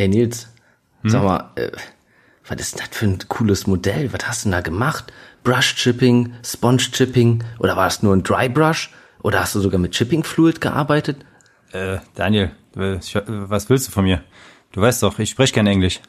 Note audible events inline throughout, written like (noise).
Ey Nils, sag mal, äh, was ist das für ein cooles Modell? Was hast du denn da gemacht? Brush Chipping, Sponge Chipping oder war das nur ein Dry Brush? Oder hast du sogar mit Chipping Fluid gearbeitet? Äh, Daniel, äh, was willst du von mir? Du weißt doch, ich spreche kein Englisch.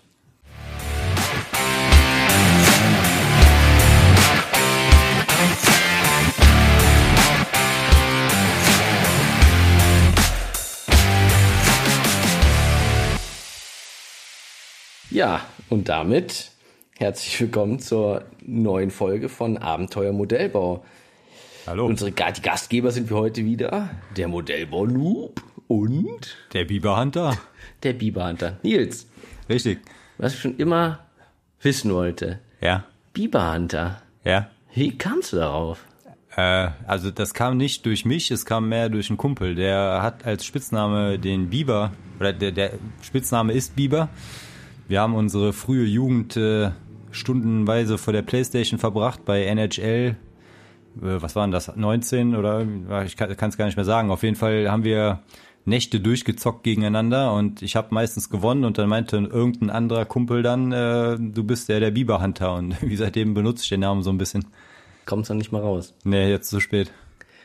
Ja, und damit herzlich willkommen zur neuen Folge von Abenteuer Modellbau. Hallo. Unsere die Gastgeber sind wir heute wieder der Modellbau Noob und Der Biberhunter? (laughs) der Biberhunter. Nils, Richtig. was ich schon immer wissen wollte. Ja. Biberhunter, Ja. wie kamst du darauf? Äh, also das kam nicht durch mich, es kam mehr durch einen Kumpel. Der hat als Spitzname den Biber, oder der, der Spitzname ist Biber. Wir haben unsere frühe Jugend äh, stundenweise vor der Playstation verbracht bei NHL. Äh, was waren das? 19 oder ja, ich kann es gar nicht mehr sagen. Auf jeden Fall haben wir Nächte durchgezockt gegeneinander und ich habe meistens gewonnen und dann meinte irgendein anderer Kumpel dann, äh, du bist der der Biberhunter und (laughs) wie seitdem benutze ich den Namen so ein bisschen. Kommst noch nicht mal raus. Nee, jetzt zu spät.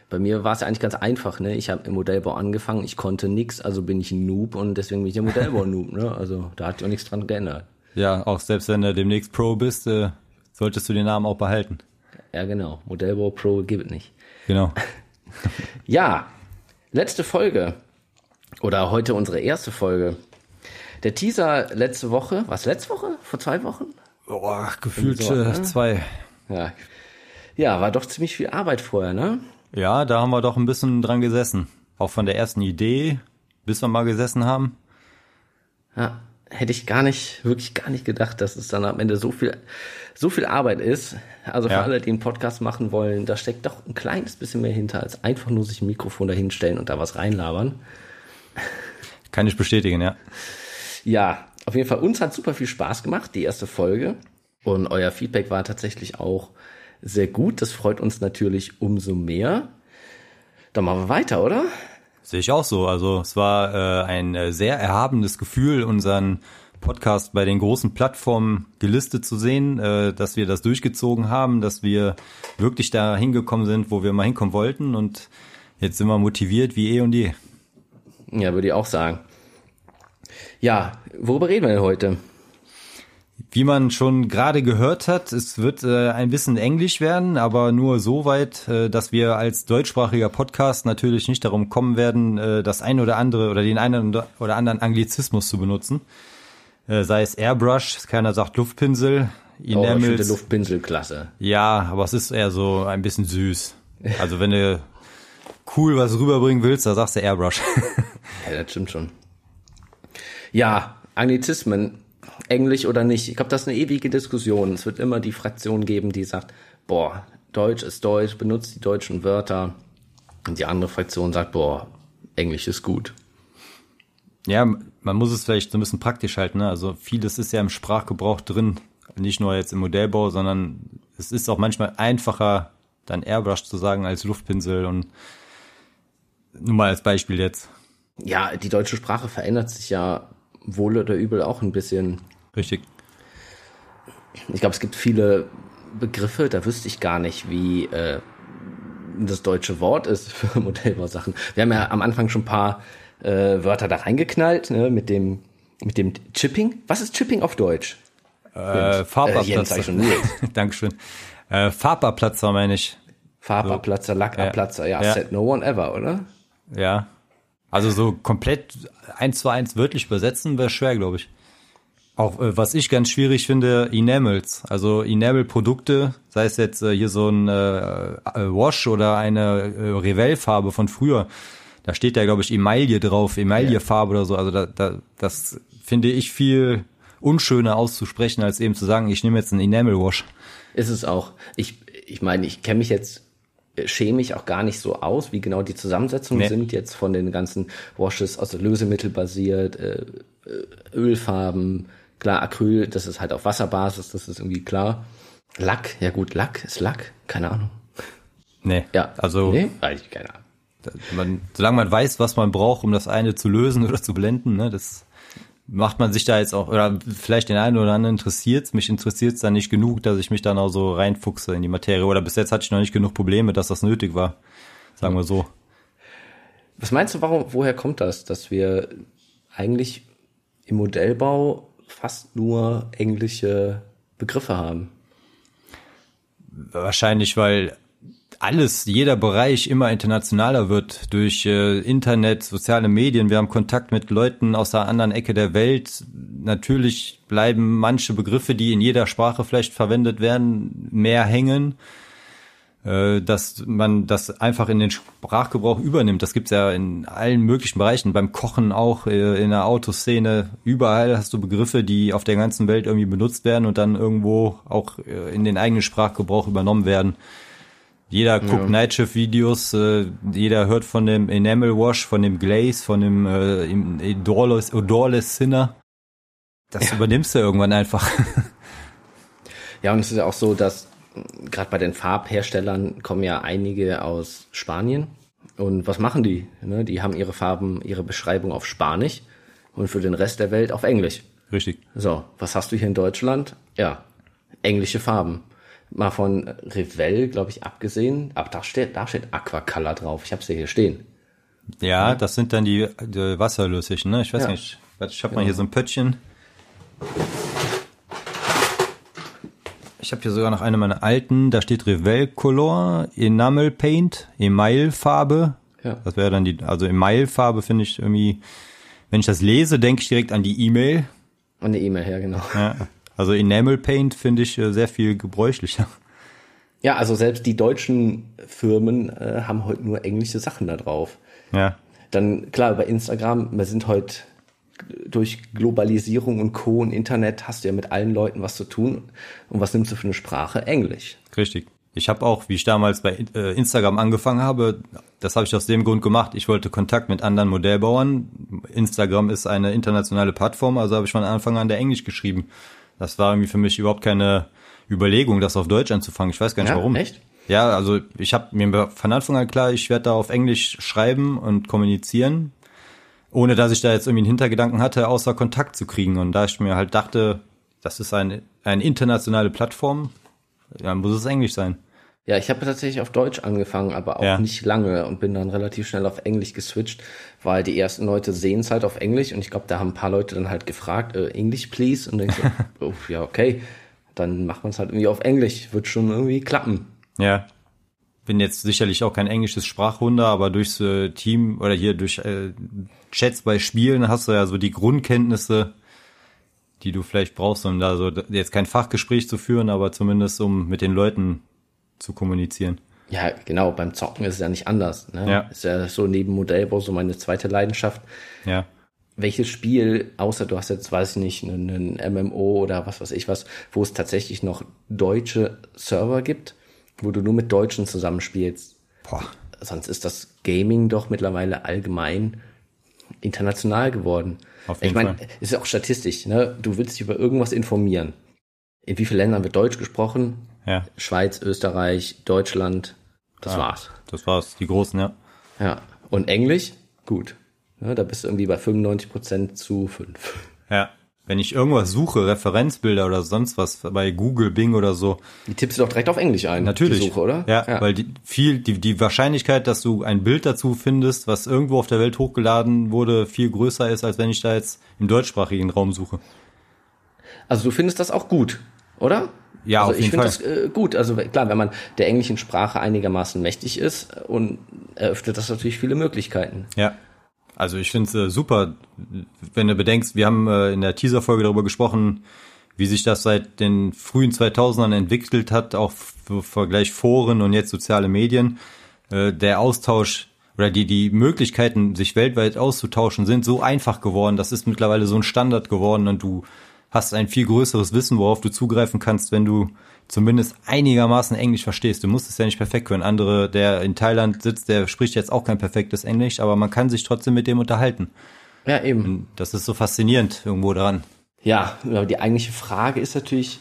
Bei mir war es ja eigentlich ganz einfach, ne? Ich habe im Modellbau angefangen, ich konnte nix, also bin ich ein Noob und deswegen bin ich der Modellbau-Noob, ne? Also da hat sich auch nichts dran geändert. Ja, auch selbst wenn du demnächst Pro bist, äh, solltest du den Namen auch behalten. Ja, genau. Modellbau Pro gibt es nicht. Genau. (laughs) Ja, letzte Folge. Oder heute unsere erste Folge. Der Teaser letzte Woche, was letzte Woche? Vor zwei Wochen? Boah, gefühlt So, äh, ne? zwei. Ja. Ja, war doch ziemlich viel Arbeit vorher, ne? Ja, da haben wir doch ein bisschen dran gesessen. Auch von der ersten Idee, bis wir mal gesessen haben. Ja, hätte ich gar nicht, wirklich gar nicht gedacht, dass es dann am Ende so viel, so viel Arbeit ist. Also für Ja. alle, die einen Podcast machen wollen, da steckt doch ein kleines bisschen mehr hinter, als einfach nur sich ein Mikrofon dahinstellen und da was reinlabern. Kann ich bestätigen, ja. Ja, auf jeden Fall, uns hat super viel Spaß gemacht, die erste Folge. Und euer Feedback war tatsächlich auch sehr gut. Das freut uns natürlich umso mehr. Dann machen wir weiter, oder? Sehe ich auch so. Also es war äh, ein äh, sehr erhabenes Gefühl, unseren Podcast bei den großen Plattformen gelistet zu sehen, äh, dass wir das durchgezogen haben, dass wir wirklich da hingekommen sind, wo wir mal hinkommen wollten. Und jetzt sind wir motiviert wie eh und je. Ja, würde ich auch sagen. Ja, worüber reden wir denn heute? Wie man schon gerade gehört hat, es wird äh, ein bisschen Englisch werden, aber nur so weit, äh, dass wir als deutschsprachiger Podcast natürlich nicht darum kommen werden, äh, das ein oder andere oder den einen oder anderen Anglizismus zu benutzen. Äh, sei es Airbrush, keiner sagt Luftpinsel, Oh, ich finde Enamels. Luftpinselklasse. ja, aber es ist eher so ein bisschen süß. Also wenn du cool was rüberbringen willst, da sagst du Airbrush. (laughs) Ja, das stimmt schon. Ja, Anglizismen, Englisch oder nicht. Ich glaube, das ist eine ewige Diskussion. Es wird immer die Fraktion geben, die sagt, boah, Deutsch ist Deutsch, benutzt die deutschen Wörter. Und die andere Fraktion sagt, boah, Englisch ist gut. Ja, man muss es vielleicht so ein bisschen praktisch halten. Ne? Also vieles ist ja im Sprachgebrauch drin, nicht nur jetzt im Modellbau, sondern es ist auch manchmal einfacher, dann Airbrush zu sagen als Luftpinsel und nur mal als Beispiel jetzt. Ja, die deutsche Sprache verändert sich ja wohl oder übel auch ein bisschen. Richtig. Ich glaube, es gibt viele Begriffe, da wüsste ich gar nicht, wie äh, das deutsche Wort ist für (laughs) Modellbausachen. Wir haben ja am Anfang schon ein paar äh, Wörter da reingeknallt, ne, mit dem mit dem Chipping. Was ist Chipping auf Deutsch? Äh, Farbabplatzer. Nils. (laughs) Dankeschön. Äh, Farbabplatzer meine ich. Farbabplatzer, Lackabplatzer, ja, Ja. said no one ever, oder? Ja. Also so komplett eins zu eins wörtlich übersetzen wäre schwer, glaube ich. Auch äh, was ich ganz schwierig finde, Enamels. Also Enamel-Produkte, sei es jetzt äh, hier so ein äh, äh, Wash oder eine äh, Revell-Farbe von früher. Da steht ja, glaube ich, Emaille drauf, Emaille-Farbe oder so. Also da, da, das finde ich viel unschöner auszusprechen, als eben zu sagen, ich nehme jetzt einen Enamel-Wash. Ist es auch. Ich, ich meine, ich kenne mich jetzt, schäme mich auch gar nicht so aus, wie genau die Zusammensetzungen Nee. sind jetzt von den ganzen Washes, also Lösemittel basiert, äh, äh, Ölfarben, klar, Acryl, das ist halt auf Wasserbasis, das ist irgendwie klar. Lack, ja gut, Lack ist Lack, keine Ahnung. Nee, Ja, also nee, eigentlich keine Ahnung. man, solange man weiß, was man braucht, um das eine zu lösen (laughs) oder zu blenden, ne, das macht man sich da jetzt auch, oder vielleicht den einen oder anderen interessiert mich interessiert es dann nicht genug, dass ich mich dann auch so reinfuchse in die Materie. Oder bis jetzt hatte ich noch nicht genug Probleme, dass das nötig war. Sagen wir so. Was meinst du, warum, woher kommt das, dass wir eigentlich im Modellbau fast nur englische Begriffe haben? Wahrscheinlich, weil alles, jeder Bereich immer internationaler wird durch äh, Internet, soziale Medien. Wir haben Kontakt mit Leuten aus der anderen Ecke der Welt. Natürlich bleiben manche Begriffe, die in jeder Sprache vielleicht verwendet werden, mehr hängen. Äh, dass man das einfach in den Sprachgebrauch übernimmt. Das gibt's ja in allen möglichen Bereichen, beim Kochen auch, äh, in der Autoszene. Überall hast du Begriffe, die auf der ganzen Welt irgendwie benutzt werden und dann irgendwo auch äh, in den eigenen Sprachgebrauch übernommen werden. Jeder guckt ja. Nightshift-Videos, äh, jeder hört von dem Enamel Wash, von dem Glaze, von dem äh, Odorless, Odorless Sinner. Das ja. übernimmst du irgendwann einfach. (laughs) Ja, und es ist ja auch so, dass gerade bei den Farbherstellern kommen ja einige aus Spanien. Und was machen die? Ne? Die haben ihre Farben, ihre Beschreibung auf Spanisch und für den Rest der Welt auf Englisch. Richtig. So, was hast du hier in Deutschland? Ja, englische Farben. Mal von Revell, glaube ich, abgesehen, aber da steht, da steht Aquacolor drauf. Ich habe sie hier stehen. Ja, das sind dann die, die wasserlöslichen, ne? Ich weiß ja. nicht. Ich habe genau. mal hier so ein Pöttchen. Ich habe hier sogar noch eine meiner alten, da steht Revell Color, Enamel Paint, Email Farbe. Ja. Das wäre dann die, also Email Farbe finde ich irgendwie, wenn ich das lese, denke ich direkt an die E-Mail. An die E-Mail, ja genau. Ja. (laughs) Also Enamel Paint finde ich äh, sehr viel gebräuchlicher. Ja, also selbst die deutschen Firmen äh, haben heute nur englische Sachen da drauf. Ja. Dann klar, bei Instagram, wir sind heute durch Globalisierung und Co. und Internet hast du ja mit allen Leuten was zu tun. Und was nimmst du für eine Sprache? Englisch. Richtig. Ich habe auch, wie ich damals bei äh, Instagram angefangen habe, das habe ich aus dem Grund gemacht. Ich wollte Kontakt mit anderen Modellbauern. Instagram ist eine internationale Plattform, also habe ich von Anfang an der Englisch geschrieben. Das war irgendwie für mich überhaupt keine Überlegung, das auf Deutsch anzufangen. Ich weiß gar nicht ja, warum. Echt? Ja, also ich habe mir von Anfang an klar, ich werde da auf Englisch schreiben und kommunizieren ohne dass ich da jetzt irgendwie einen Hintergedanken hatte, außer Kontakt zu kriegen. Und da ich mir halt dachte, das ist ein, eine internationale Plattform, ja, muss es Englisch sein. Ja, ich habe tatsächlich auf Deutsch angefangen, aber auch ja. nicht lange und bin dann relativ schnell auf Englisch geswitcht, weil die ersten Leute sehen es halt auf Englisch und ich glaube, da haben ein paar Leute dann halt gefragt, äh, English please und dann so, (laughs) oh, ja, okay, dann macht man es halt irgendwie auf Englisch, wird schon irgendwie klappen. Ja bin jetzt sicherlich auch kein englisches Sprachwunder, aber durchs äh, Team oder hier durch äh, Chats bei Spielen hast du ja so die Grundkenntnisse, die du vielleicht brauchst, um da so jetzt kein Fachgespräch zu führen, aber zumindest um mit den Leuten zu kommunizieren. Ja, genau, beim Zocken ist es ja nicht anders. Ne? Ja. Ist ja so neben Modellbau so meine zweite Leidenschaft. Ja. Welches Spiel, außer du hast jetzt, weiß ich nicht, einen, MMO oder was weiß ich was, wo es tatsächlich noch deutsche Server gibt, wo du nur mit Deutschen zusammenspielst. Boah. Sonst ist das Gaming doch mittlerweile allgemein international geworden. Auf jeden ich meine, es ist auch statistisch, ne? Du willst dich über irgendwas informieren. In wie vielen Ländern wird Deutsch gesprochen? Ja. Schweiz, Österreich, Deutschland. Das ja, war's. Das war's. Die großen, ja. Ja. Und Englisch? Gut. Ne, da bist du irgendwie bei 95 Prozent zu 5. Ja wenn ich irgendwas suche, Referenzbilder oder sonst was bei Google, Bing oder so. Die tippst du doch direkt auf Englisch ein. Natürlich. Die Suche, oder? Ja, ja, weil die, viel, die, die Wahrscheinlichkeit, dass du ein Bild dazu findest, was irgendwo auf der Welt hochgeladen wurde, viel größer ist, als wenn ich da jetzt im deutschsprachigen Raum suche. Also du findest das auch gut, oder? Ja, also auf jeden ich finde das äh, gut. Also klar, wenn man der englischen Sprache einigermaßen mächtig ist und eröffnet das natürlich viele Möglichkeiten. Ja. Also ich finde es äh, super, wenn du bedenkst, wir haben äh, in der Teaser-Folge darüber gesprochen, wie sich das seit den frühen 2000ern entwickelt hat, auch Vergleich Foren und jetzt soziale Medien. Äh, der Austausch oder die, die Möglichkeiten, sich weltweit auszutauschen, sind so einfach geworden. Das ist mittlerweile so ein Standard geworden und du hast ein viel größeres Wissen, worauf du zugreifen kannst, wenn du zumindest einigermaßen Englisch verstehst. Du musst es ja nicht perfekt können. Andere, der in Thailand sitzt, der spricht jetzt auch kein perfektes Englisch, aber man kann sich trotzdem mit dem unterhalten. Ja, eben. Und das ist so faszinierend irgendwo daran. Ja, aber die eigentliche Frage ist natürlich,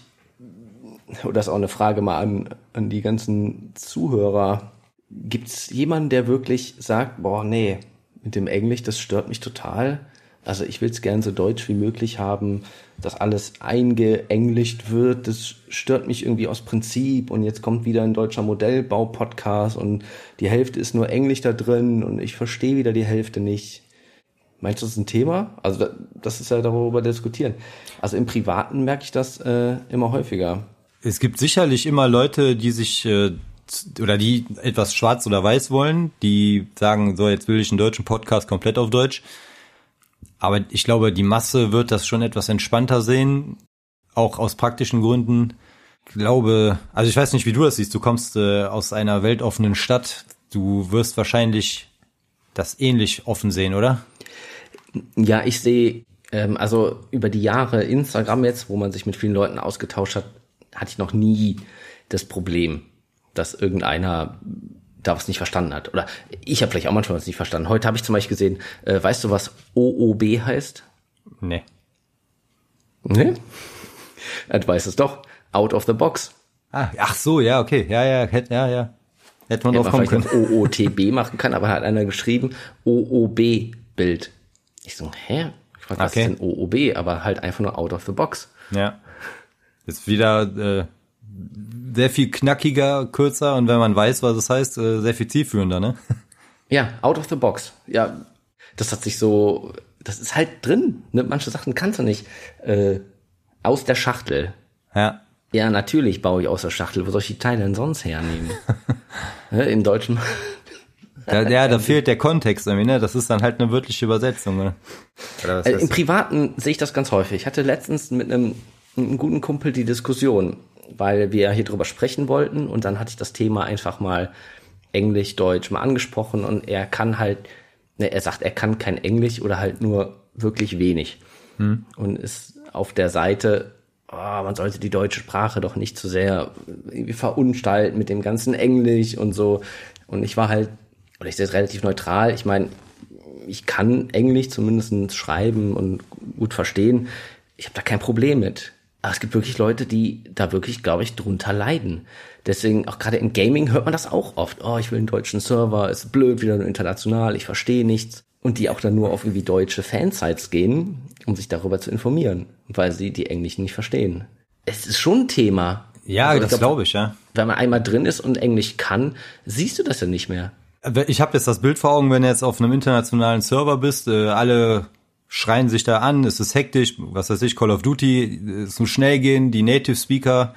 oder das ist auch eine Frage mal an, an die ganzen Zuhörer. Gibt es jemanden, der wirklich sagt, boah, nee, mit dem Englisch, das stört mich total? Also ich will es gern so deutsch wie möglich haben, dass alles eingeenglischt wird. Das stört mich irgendwie aus Prinzip. Und jetzt kommt wieder ein deutscher Modellbau-Podcast und die Hälfte ist nur Englisch da drin und ich verstehe wieder die Hälfte nicht. Meinst du, das ist ein Thema? Also das ist ja darüber diskutieren. Also im Privaten merke ich das äh, immer häufiger. Es gibt sicherlich immer Leute, die sich äh, oder die etwas schwarz oder weiß wollen, die sagen, so jetzt will ich einen deutschen Podcast komplett auf Deutsch. Aber ich glaube, die Masse wird das schon etwas entspannter sehen, auch aus praktischen Gründen. Ich glaube, also ich weiß nicht, wie du das siehst. Du kommst äh, aus einer weltoffenen Stadt. Du wirst wahrscheinlich das ähnlich offen sehen, oder? Ja, ich sehe, ähm, also über die Jahre Instagram jetzt, wo man sich mit vielen Leuten ausgetauscht hat, hatte ich noch nie das Problem, dass irgendeiner da was nicht verstanden hat. Oder ich habe vielleicht auch manchmal was nicht verstanden. Heute habe ich zum Beispiel gesehen, äh, weißt du, was OOB heißt? Nee. Nee? (laughs) Du weißt es doch. Out of the box. Ah, ach so, ja, okay. Ja, ja, hätte, ja, ja. Hätte man Hätte drauf kommen können. OOTB (laughs) machen können, aber hat einer geschrieben OOB-Bild. Ich so, hä? Ich frage, was Okay. ist denn OOB? Aber halt einfach nur out of the box. Ja. Ist wieder äh, sehr viel knackiger, kürzer und wenn man weiß, was es heißt, äh, sehr viel zielführender, ne? (laughs) Ja, out of the box. Ja, das hat sich so, das ist halt drin. Ne? Manche Sachen kannst du nicht. Äh, aus der Schachtel. Ja. Ja, natürlich baue ich aus der Schachtel. Wo soll ich die Teile denn sonst hernehmen? (laughs) ne? Im Deutschen. (laughs) Da, ja, da fehlt der Kontext irgendwie, ne? Das ist dann halt eine wörtliche Übersetzung, ne? Oder was Im Privaten sehe ich das ganz häufig. Ich hatte letztens mit einem, einem guten Kumpel die Diskussion, weil wir hier drüber sprechen wollten und dann hatte ich das Thema einfach mal Englisch, Deutsch mal angesprochen und er kann halt, ne, er sagt, er kann kein Englisch oder halt nur wirklich wenig. Und ist auf der Seite, oh, man sollte die deutsche Sprache doch nicht zu sehr irgendwie verunstalten mit dem ganzen Englisch und so. Und ich war halt, oder ich sehe es relativ neutral. Ich meine, ich kann Englisch zumindest schreiben und gut verstehen. Ich habe da kein Problem mit. Aber es gibt wirklich Leute, die da wirklich, glaube ich, drunter leiden. Deswegen, auch gerade im Gaming hört man das auch oft. Oh, ich will einen deutschen Server, ist blöd, wieder nur international, ich verstehe nichts. Und die auch dann nur auf irgendwie deutsche Fansites gehen, um sich darüber zu informieren, weil sie die Englischen nicht verstehen. Es ist schon ein Thema. Ja, Also das glaub, glaube ich, ja. Wenn man einmal drin ist und Englisch kann, siehst du das ja nicht mehr. Ich habe jetzt das Bild vor Augen, wenn du jetzt auf einem internationalen Server bist, äh, alle schreien sich da an, es ist hektisch, was weiß ich, Call of Duty, es muss schnell gehen, die Native Speaker,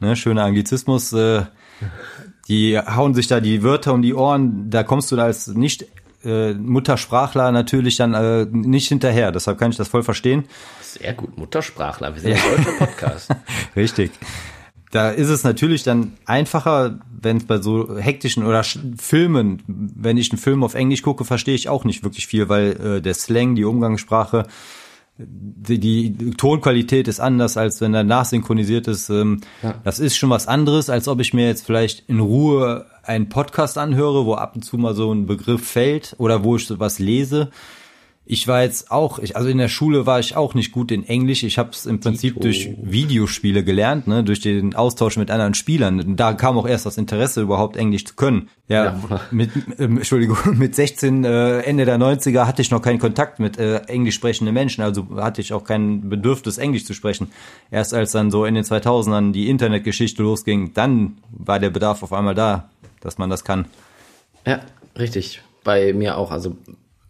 ne, schöner Anglizismus, äh, die hauen sich da die Wörter um die Ohren, da kommst du da als nicht äh, Muttersprachler natürlich dann äh, nicht hinterher, deshalb kann ich das voll verstehen. Sehr gut, Muttersprachler. Wir sind ein deutscher Podcast. (laughs) Richtig. Da ist es natürlich dann einfacher, wenn es bei so hektischen oder Sch- Filmen, wenn ich einen Film auf Englisch gucke, verstehe ich auch nicht wirklich viel, weil äh, der Slang, die Umgangssprache, die, die Tonqualität ist anders, als wenn er nachsynchronisiert ist. Ähm, Ja. Das ist schon was anderes, als ob ich mir jetzt vielleicht in Ruhe einen Podcast anhöre, wo ab und zu mal so ein Begriff fällt oder wo ich so was lese. Ich war jetzt auch, ich, also in der Schule war ich auch nicht gut in Englisch. Ich habe es im Prinzip Dito. durch Videospiele gelernt, ne, durch den Austausch mit anderen Spielern. Da kam auch erst das Interesse, überhaupt Englisch zu können. Ja, Ja. mit, ähm, Entschuldigung, (laughs) mit 16 äh, Ende der 90er hatte ich noch keinen Kontakt mit äh, englisch sprechenden Menschen, also hatte ich auch kein Bedürfnis, Englisch zu sprechen. Erst als dann so in den 2000ern die Internetgeschichte losging, dann war der Bedarf auf einmal da, dass man das kann. Ja, richtig. Bei mir auch. Also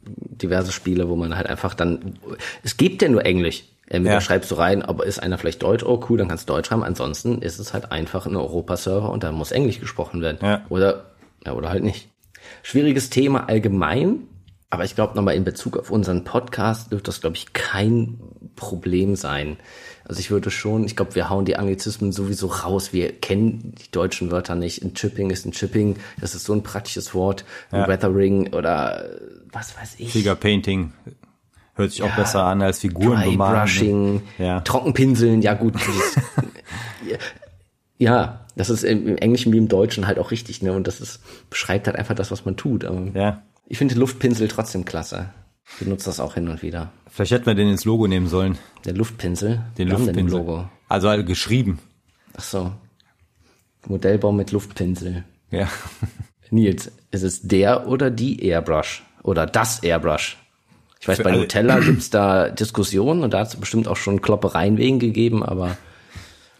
diverse Spiele, wo man halt einfach dann. Es gibt ja nur Englisch. Entweder Ja. schreibst du rein, aber ist einer vielleicht Deutsch? Oh cool, dann kannst du Deutsch schreiben. Ansonsten ist es halt einfach ein Europaserver und da muss Englisch gesprochen werden. Ja. Oder, ja, oder halt nicht. Schwieriges Thema allgemein, aber ich glaube nochmal in Bezug auf unseren Podcast dürfte das, glaube ich, kein Problem sein. Also ich würde schon, ich glaube, wir hauen die Anglizismen sowieso raus. Wir kennen die deutschen Wörter nicht. Ein Chipping ist ein Chipping. Das ist so ein praktisches Wort. Ein Ja. Weathering oder was weiß ich. Figure-Painting hört sich auch Ja, besser an als Figuren Dry bemalen. Brushing, Ja. Trockenpinseln, ja gut. (laughs) ja, das ist im, Englischen wie im Deutschen halt auch richtig, ne? Und das ist, beschreibt halt einfach das, was man tut. Aber Ja. Ich finde Luftpinsel trotzdem klasse. Ich benutze das auch hin und wieder. Vielleicht hätten wir den ins Logo nehmen sollen. Der Luftpinsel. Den Wir haben den Luftpinsel. Logo. Also halt geschrieben. Ach so. Modellbau mit Luftpinsel. Ja. (laughs) Nils, ist es der oder die Airbrush? Oder das Airbrush? Ich weiß, Für bei Nutella gibt's da Diskussionen und da hat es bestimmt auch schon Kloppereien wegen gegeben, aber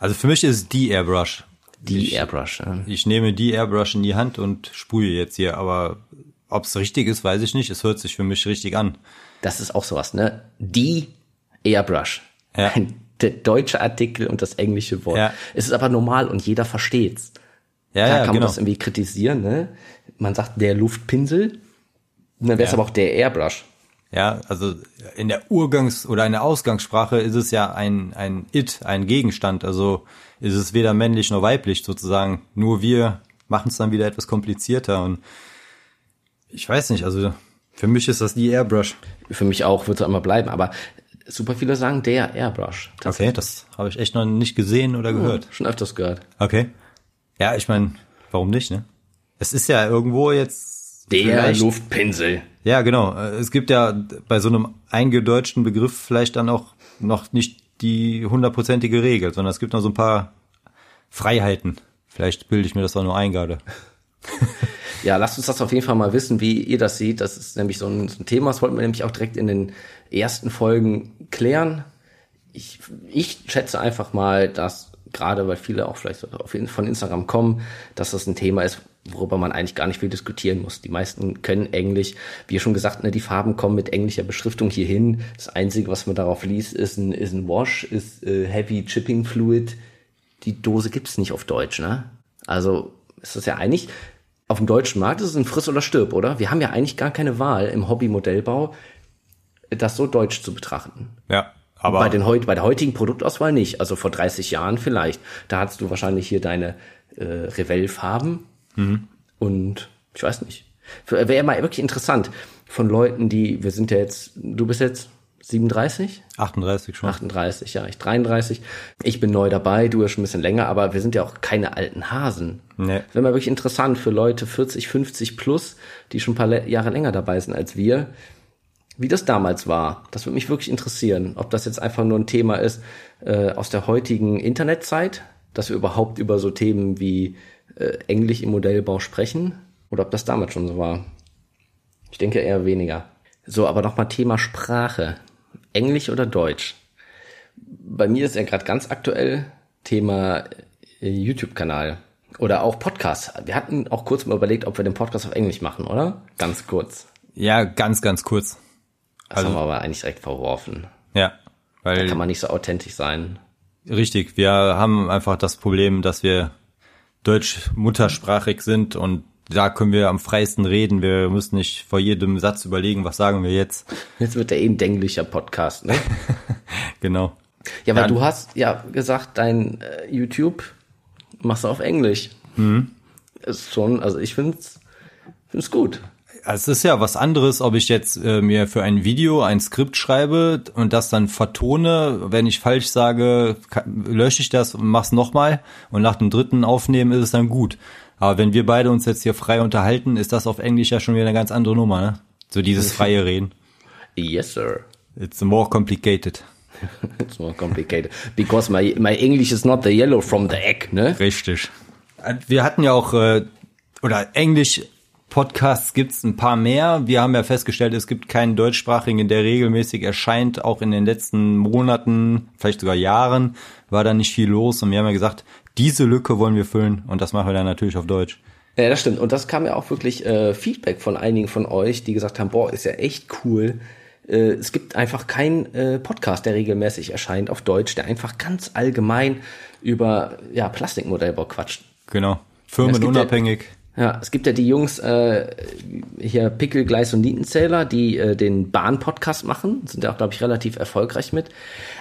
Also für mich ist es die Airbrush. die ich, Airbrush. Ja. Ich nehme die Airbrush in die Hand und sprühe jetzt hier, aber ob es richtig ist, weiß ich nicht. Es hört sich für mich richtig an. Das ist auch sowas, ne? Die Airbrush. Ja. Der deutsche Artikel und das englische Wort. Ja. Es ist aber normal und jeder versteht's. Ja, Klar ja, kann man genau. das irgendwie kritisieren, ne? Man sagt der Luftpinsel, und dann wäre es Ja. aber auch der Airbrush. Ja, also in der Urgangs- oder in der Ausgangssprache ist es ja ein, ein It, ein Gegenstand. Also ist es weder männlich noch weiblich sozusagen. Nur wir machen es dann wieder etwas komplizierter und ich weiß nicht, also für mich ist das die Airbrush. Für mich auch wird es immer bleiben, aber super viele sagen der Airbrush. Okay, das habe ich echt noch nicht gesehen oder gehört. schon öfters gehört. Okay. Ja, ich meine, warum nicht, ne? Es ist ja irgendwo jetzt Der Luftpinsel. Ja, genau. Äh, Es gibt ja bei so einem eingedeutschten Begriff vielleicht dann auch noch nicht die hundertprozentige Regel, sondern es gibt noch so ein paar Freiheiten. Vielleicht bilde ich mir das auch nur ein gerade. Ja, lasst uns das auf jeden Fall mal wissen, wie ihr das seht. Das ist nämlich so ein, so ein Thema, das wollten wir nämlich auch direkt in den ersten Folgen klären. Ich, ich schätze einfach mal, dass gerade weil viele auch vielleicht von Instagram kommen, dass das ein Thema ist, worüber man eigentlich gar nicht viel diskutieren muss. Die meisten können Englisch. Wie schon gesagt, ne, die Farben kommen mit englischer Beschriftung hier hin. Das Einzige, was man darauf liest, ist ein, ist ein Wash, ist äh, Heavy Chipping Fluid. Die Dose gibt's nicht auf Deutsch, ne? Also ist das ja eigentlich auf dem deutschen Markt ist es ein Friss oder Stirb, oder? Wir haben ja eigentlich gar keine Wahl im Hobby-Modellbau, das so deutsch zu betrachten. Ja, aber bei, den, bei der heutigen Produktauswahl nicht. Also vor 30 Jahren vielleicht. Da hattest du wahrscheinlich hier deine äh, Revell-Farben und ich weiß nicht. Wäre mal wirklich interessant von Leuten, die, wir sind ja jetzt, du bist jetzt 37? 38 schon. 38, ja, ich 33. Ich bin neu dabei, du ja schon ein bisschen länger, aber wir sind ja auch keine alten Hasen. Nee. Wäre mal wirklich interessant für Leute 40, 50 plus, die schon ein paar Jahre länger dabei sind als wir, wie das damals war. Das würde mich wirklich interessieren, ob das jetzt einfach nur ein Thema ist äh, aus der heutigen Internetzeit, dass wir überhaupt über so Themen wie äh, Englisch im Modellbau sprechen, oder ob das damals schon so war. Ich denke eher weniger. So, aber nochmal Thema Sprache. Englisch oder Deutsch? Bei mir ist ja gerade ganz aktuell Thema äh, YouTube-Kanal oder auch Podcast. Wir hatten auch kurz mal überlegt, ob wir den Podcast auf Englisch machen, oder? Ganz kurz. Ja, ganz, ganz kurz. Das haben wir aber eigentlich direkt verworfen. Ja, Da weil kann man nicht so authentisch sein. richtig, wir haben einfach das Problem, dass wir deutsch muttersprachig sind und da können wir am freisten reden. Wir müssen nicht vor jedem Satz überlegen, was sagen wir jetzt. Jetzt wird der eh ein dänglicher Podcast, ne? (laughs) Genau. Ja, weil Ja. du hast ja gesagt, dein äh, YouTube machst du auf Englisch. Mhm. Ist schon, also ich find's, find's gut. Es ist ja was anderes, ob ich jetzt äh, mir für ein Video ein Skript schreibe und das dann vertone. Wenn ich falsch sage, lösche ich das und mach's nochmal. Und nach dem dritten Aufnehmen ist es dann gut. Aber wenn wir beide uns jetzt hier frei unterhalten, ist das auf Englisch ja schon wieder eine ganz andere Nummer, ne? So dieses (laughs) freie Reden. Yes, sir. It's more complicated. (laughs) It's more complicated. Because my, my English is not the yellow from the egg, ne? Richtig. Wir hatten ja auch, äh, oder Englisch Podcasts gibt's ein paar mehr. Wir haben ja festgestellt, es gibt keinen deutschsprachigen, der regelmäßig erscheint. Auch in den letzten Monaten, vielleicht sogar Jahren, war da nicht viel los. Und wir haben ja gesagt, diese Lücke wollen wir füllen. Und das machen wir dann natürlich auf Deutsch. Ja, das stimmt. Und das kam ja auch wirklich äh, Feedback von einigen von euch, die gesagt haben, boah, ist ja echt cool. Äh, es gibt einfach keinen äh, Podcast, der regelmäßig erscheint auf Deutsch, der einfach ganz allgemein über ja, Plastikmodellbau quatscht. Genau. Es gibt Firmenunabhängig. Ja, es gibt ja die Jungs äh, hier Pickel, Gleis und Nietenzähler, die äh, den Bahn-Podcast machen, sind ja auch, glaube ich, relativ erfolgreich mit.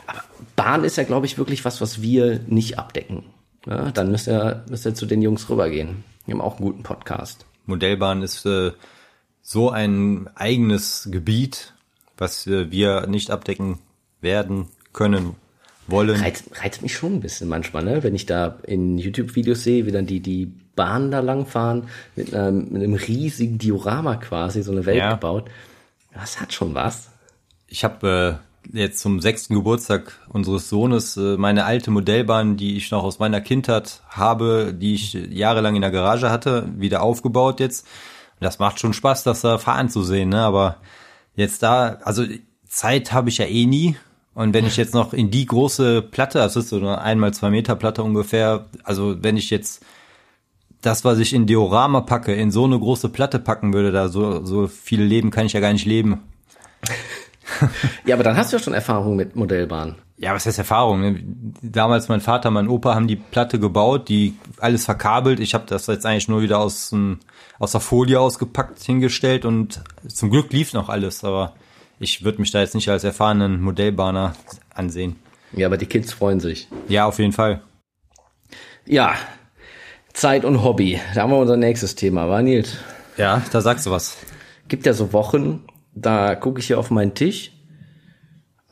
Aber Bahn ist ja, glaube ich, wirklich was, was wir nicht abdecken. Ja, dann müsst ihr, müsst ihr zu den Jungs rübergehen. Die haben auch einen guten Podcast. Modellbahn ist äh, so ein eigenes Gebiet, was äh, wir nicht abdecken werden, können, wollen. Reizt, reizt mich schon ein bisschen manchmal, ne? wenn ich da in YouTube-Videos sehe, wie dann die, die Bahnen da langfahren, mit einem, mit einem riesigen Diorama quasi, so eine Welt Ja. gebaut. Das hat schon was. Ich habe äh, jetzt zum sechsten Geburtstag unseres Sohnes äh, meine alte Modellbahn, die ich noch aus meiner Kindheit habe, die ich jahrelang in der Garage hatte, wieder aufgebaut jetzt. Das macht schon Spaß, das da fahren zu sehen, ne? aber Jetzt da, also Zeit habe ich ja eh nie. Und wenn ich jetzt noch in die große Platte, das ist so eine einmal zwei Meter Platte ungefähr, also wenn ich jetzt das, was ich in Diorama packe, in so eine große Platte packen würde, da so, so viel Leben kann ich ja gar nicht leben. (laughs) ja, aber dann hast du ja schon Erfahrung mit Modellbahnen. Ja, was heißt Erfahrung? Ne? Damals mein Vater, mein Opa haben die Platte gebaut, die alles verkabelt. Ich habe das jetzt eigentlich nur wieder aus, aus der Folie ausgepackt, hingestellt und zum Glück lief noch alles, aber ich würde mich da jetzt nicht als erfahrenen Modellbahner ansehen. Ja, aber die Kids freuen sich. Ja, auf jeden Fall. Ja, Zeit und Hobby. Da haben wir unser nächstes Thema, war Nils? Ja, da sagst du was. Gibt ja so Wochen, da gucke ich hier auf meinen Tisch,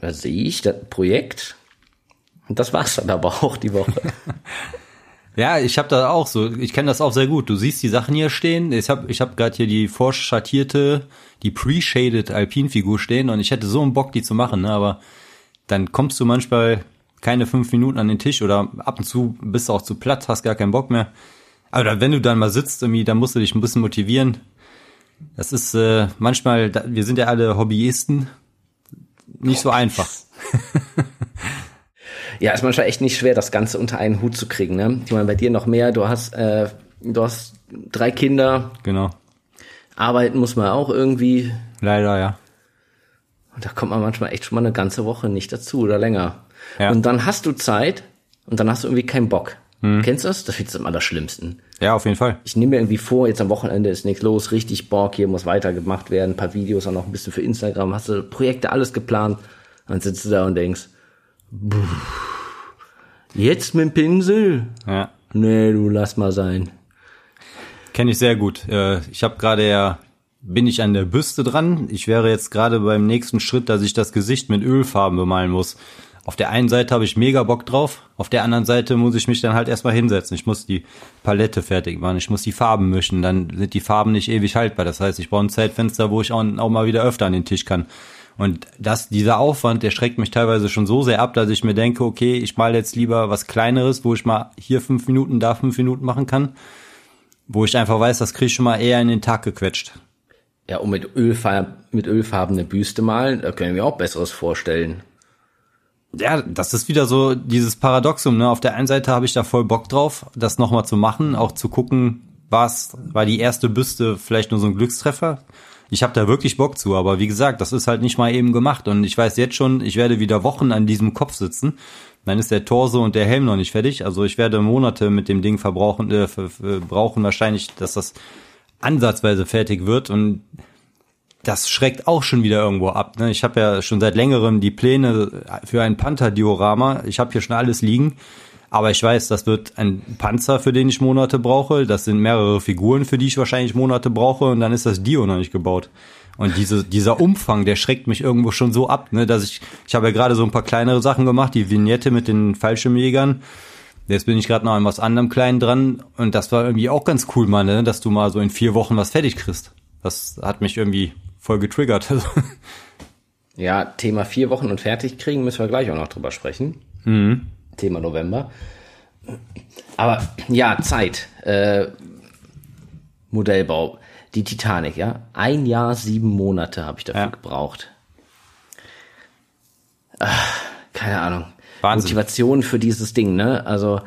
da sehe ich das Projekt und das war's dann aber auch die Woche. (laughs) ja, ich habe da auch so, ich kenne das auch sehr gut. Du siehst die Sachen hier stehen. Ich habe ich hab gerade hier die vorschattierte, die pre-shaded Alpin-Figur stehen und ich hätte so einen Bock, die zu machen, ne? aber dann kommst du manchmal keine fünf Minuten an den Tisch oder ab und zu bist du auch zu platt, hast gar keinen Bock mehr. Aber wenn du dann mal sitzt, irgendwie, dann musst du dich ein bisschen motivieren. Das ist äh, manchmal, wir sind ja alle Hobbyisten, nicht so einfach. (laughs) ja, ist manchmal echt nicht schwer, das Ganze unter einen Hut zu kriegen. Ne? Ich meine, bei dir noch mehr. Du hast, äh, du hast drei Kinder. Genau. Arbeiten muss man auch irgendwie. Leider, ja. Und da kommt man manchmal echt schon mal eine ganze Woche nicht dazu oder länger. Ja. Und dann hast du Zeit und dann hast du irgendwie keinen Bock. Hm. Kennst du das? Das finde ich am allerschlimmsten. Ja, auf jeden Fall. Ich nehme mir irgendwie vor, jetzt am Wochenende ist nichts los, richtig Bock, hier muss weitergemacht werden, ein paar Videos, auch noch ein bisschen für Instagram, hast du Projekte, alles geplant. Dann sitzt du da und denkst, jetzt mit dem Pinsel? Ja. Nee, du lass mal sein. Kenne ich sehr gut. Äh, ich habe gerade ja, bin ich an der Büste dran. Ich wäre jetzt gerade beim nächsten Schritt, dass ich das Gesicht mit Ölfarben bemalen muss auf der einen Seite habe ich mega Bock drauf, auf der anderen Seite muss ich mich dann halt erstmal hinsetzen. Ich muss die Palette fertig machen, ich muss die Farben mischen, dann sind die Farben nicht ewig haltbar. Das heißt, ich brauche ein Zeitfenster, wo ich auch, auch mal wieder öfter an den Tisch kann. Und das, dieser Aufwand, der schreckt mich teilweise schon so sehr ab, dass ich mir denke, okay, ich mal jetzt lieber was Kleineres, wo ich mal hier fünf Minuten, da fünf Minuten machen kann, wo ich einfach weiß, das kriege ich schon mal eher in den Tag gequetscht. Ja, und mit, Ölfarb, mit Ölfarben eine Büste malen, da können wir auch Besseres vorstellen ja, das ist wieder so dieses Paradoxum. Ne? Auf der einen Seite habe ich da voll Bock drauf, das nochmal zu machen, auch zu gucken, was war die erste Büste vielleicht nur so ein Glückstreffer. Ich habe da wirklich Bock zu, aber wie gesagt, das ist halt nicht mal eben gemacht und ich weiß jetzt schon, ich werde wieder Wochen an diesem Kopf sitzen. Dann ist der Torso und der Helm noch nicht fertig. Also ich werde Monate mit dem Ding verbrauchen, äh, brauchen wahrscheinlich, dass das ansatzweise fertig wird und das schreckt auch schon wieder irgendwo ab. Ne? Ich habe ja schon seit längerem die Pläne für ein Panther-Diorama. Ich habe hier schon alles liegen. Aber ich weiß, das wird ein Panzer, für den ich Monate brauche. Das sind mehrere Figuren, für die ich wahrscheinlich Monate brauche. Und dann ist das Dio noch nicht gebaut. Und diese, dieser Umfang, der schreckt mich irgendwo schon so ab, ne, dass ich, ich habe ja gerade so ein paar kleinere Sachen gemacht, die Vignette mit den Fallschirmjägern. Jetzt bin ich gerade noch an was anderem Kleinen dran und das war irgendwie auch ganz cool, mal, ne, dass du mal so in vier Wochen was fertig kriegst. Das hat mich irgendwie voll getriggert. (laughs) ja, Thema vier Wochen und fertig kriegen müssen wir gleich auch noch drüber sprechen. Mhm. Thema November. Aber ja, Zeit. Äh, Modellbau. Die Titanic, ja. Ein Jahr, sieben Monate habe ich dafür ja. gebraucht. Ach, keine Ahnung. Wahnsinn. Motivation für dieses Ding, ne? Also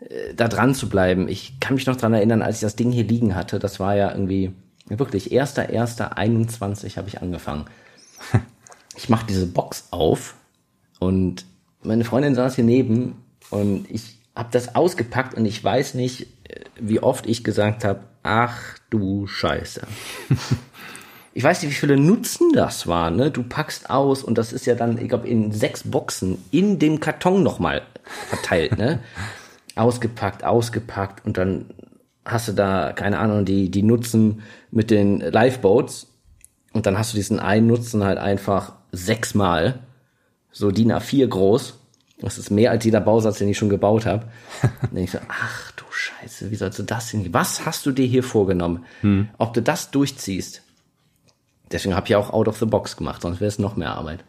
äh, da dran zu bleiben. Ich kann mich noch dran erinnern, als ich das Ding hier liegen hatte. Das war ja irgendwie Wirklich, erster, erster, 21 habe ich angefangen. (laughs) Ich mache diese Box auf und meine Freundin saß hier neben und ich habe das ausgepackt und ich weiß nicht, wie oft ich gesagt habe, ach du Scheiße. (laughs) ich weiß nicht, wie viele Nutzen das war. Ne? Du packst aus und das ist ja dann, ich glaube, in sechs Boxen in dem Karton nochmal verteilt. Ne? (laughs) ausgepackt, ausgepackt und dann hast du da, keine Ahnung, die, die Nutzen mit den Lifeboats und dann hast du diesen einen Nutzen halt einfach sechsmal, so DIN A4 groß. Das ist mehr als jeder Bausatz, den ich schon gebaut habe. (laughs) dann denke ich so, ach du Scheiße, wie sollst du das denn? Was hast du dir hier vorgenommen? Hm. Ob du das durchziehst? Deswegen habe ich auch Out of the Box gemacht, sonst wäre es noch mehr Arbeit.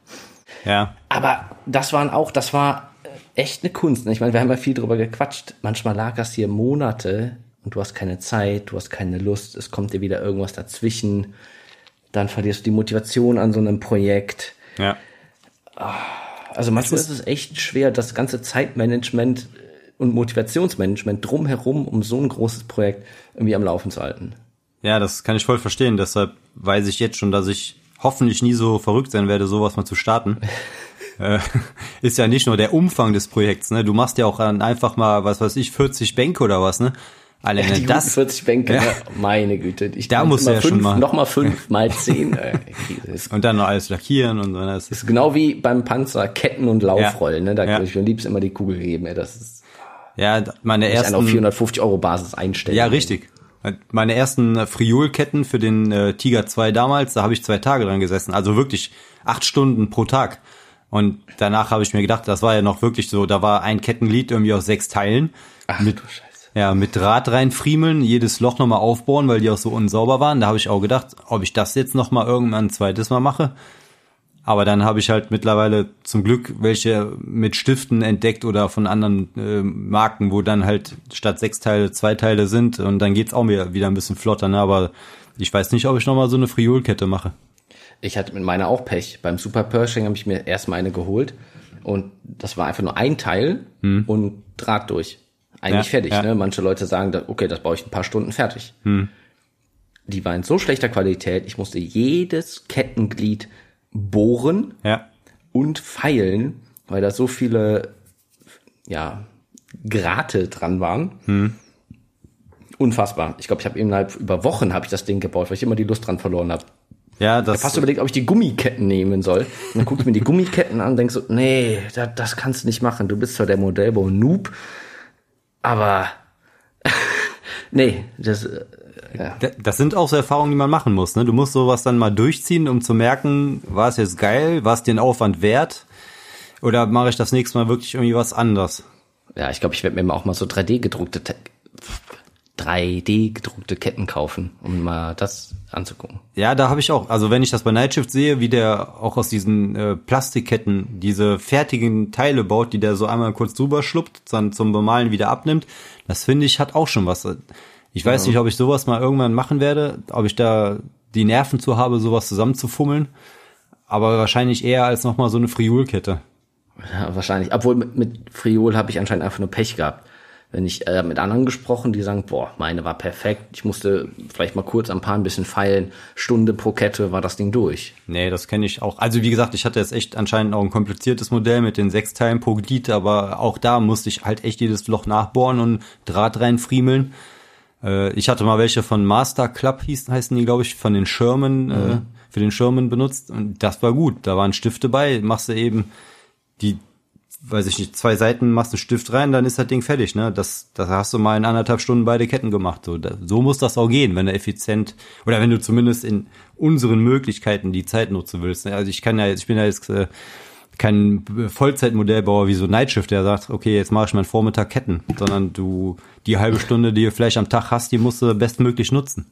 Ja. Aber das waren auch, das war echt eine Kunst. Ne? Ich meine, wir haben ja viel drüber gequatscht. Manchmal lag das hier Monate und du hast keine Zeit, du hast keine Lust, es kommt dir wieder irgendwas dazwischen. dann verlierst du die Motivation an so einem Projekt. Ja. Also manchmal ist es echt schwer, das ganze Zeitmanagement und Motivationsmanagement drumherum, um so ein großes Projekt irgendwie am Laufen zu halten. Ja, das kann ich voll verstehen. Deshalb weiß ich jetzt schon, dass ich hoffentlich nie so verrückt sein werde, sowas mal zu starten. (laughs) äh, ist ja nicht nur der Umfang des Projekts, ne? Du machst ja auch einfach mal, was weiß ich, 40 Bänke oder was, ne? Alleine Ja, die das. das 40 Bänke, Ja. ne? meine Güte. Ich Da musst du ja schon fünf, mal- Noch mal fünf (laughs) mal zehn. äh, Und dann noch alles lackieren und so. Das ist, genau wie beim Panzer Ketten und Laufrollen. Ne? Da Ja. ich mir am liebsten immer die Kugel geben. Ey. Das ist ja, meine einen auf ersten. 450 Euro Basis einstellen. Ja, richtig. Meine ersten äh, Friolketten für den äh, Tiger 2 damals, da habe ich zwei Tage dran gesessen. Also wirklich acht Stunden pro Tag. Und danach habe ich mir gedacht, das war ja noch wirklich so, da war ein Kettenglied irgendwie aus sechs Teilen. Ach, mit, du Scheiße. Ja, mit Draht reinfriemeln, jedes Loch nochmal aufbohren, weil die auch so unsauber waren. Da habe ich auch gedacht, ob ich das jetzt nochmal irgendwann ein zweites Mal mache. Aber dann habe ich halt mittlerweile zum Glück welche mit Stiften entdeckt oder von anderen äh, Marken, wo dann halt statt sechs Teile zwei Teile sind und dann geht's auch wieder, wieder ein bisschen flotter. Ne? Aber ich weiß nicht, ob ich nochmal so eine Friolkette mache. Ich hatte mit meiner auch Pech. Beim Super Pershing habe ich mir erstmal eine geholt und das war einfach nur ein Teil und Draht durch. Eigentlich Ja, fertig. ja. Ne? Manche Leute sagen, okay, das baue ich in ein paar Stunden fertig. Die war in so schlechter Qualität, ich musste jedes Kettenglied bohren Ja. und feilen, weil da so viele ja, Grate dran waren. Unfassbar. Ich glaube, ich habe innerhalb über Wochen habe ich das Ding gebaut, weil ich immer die Lust dran verloren habe. Ja, das. Fast überlegt, ob ich die Gummiketten nehmen soll. Und dann gucke ich mir die Gummiketten an und denk so, nee, das, das kannst du nicht machen. Du bist zwar der Modellbau-Noob, aber (laughs) nee, das äh, ja. Da- Das sind auch so Erfahrungen, die man machen muss. Ne? Du musst sowas dann mal durchziehen, um zu merken, war es jetzt geil, war es den Aufwand wert? Oder mache ich das nächste Mal wirklich irgendwie was anders? ja, ich glaube, ich werde mir mal auch mal so 3D gedruckte 3D gedruckte Ketten kaufen, um mal das anzugucken. Ja, da habe ich auch, also wenn ich das bei Nightshift sehe, wie der auch aus diesen äh, Plastikketten diese fertigen Teile baut, die der so einmal kurz drüber schluppt, dann zum Bemalen wieder abnimmt, das finde ich hat auch schon was. Ich weiß nicht, ob ich sowas mal irgendwann machen werde, ob ich da die Nerven zu habe, sowas zusammenzufummeln, aber wahrscheinlich eher als nochmal so eine Friolkette. Ja, wahrscheinlich. Obwohl mit, mit Friol habe ich anscheinend einfach nur Pech gehabt. Wenn ich äh, mit anderen gesprochen, die sagen, boah, meine war perfekt. Ich musste vielleicht mal kurz am Paar ein bisschen feilen. Stunde pro Kette war das Ding durch. Nee, das kenne ich auch. Also wie gesagt, ich hatte jetzt echt anscheinend auch ein kompliziertes Modell mit den sechs Teilen pro Glied, aber auch da musste ich halt echt jedes Loch nachbohren und Draht reinfriemeln. Äh, ich hatte mal welche von Master Club hieß, heißen die, glaube ich, von den Schirmen, äh, für den Schirmen benutzt und das war gut. Da waren Stifte bei, machst du eben die, weiß ich nicht, zwei Seiten, machst einen Stift rein, dann ist das Ding fertig, ne? Das, das hast du mal in anderthalb Stunden beide Ketten gemacht. So, da, so muss das auch gehen, wenn du effizient oder wenn du zumindest in unseren Möglichkeiten die Zeit nutzen willst. ne? Also ich kann ja jetzt, ich bin ja jetzt äh, kein Vollzeitmodellbauer wie so Nightshift, der sagt, okay, jetzt mache ich meinen Vormittag Ketten, sondern du die halbe Stunde, die du vielleicht am Tag hast, die musst du bestmöglich nutzen.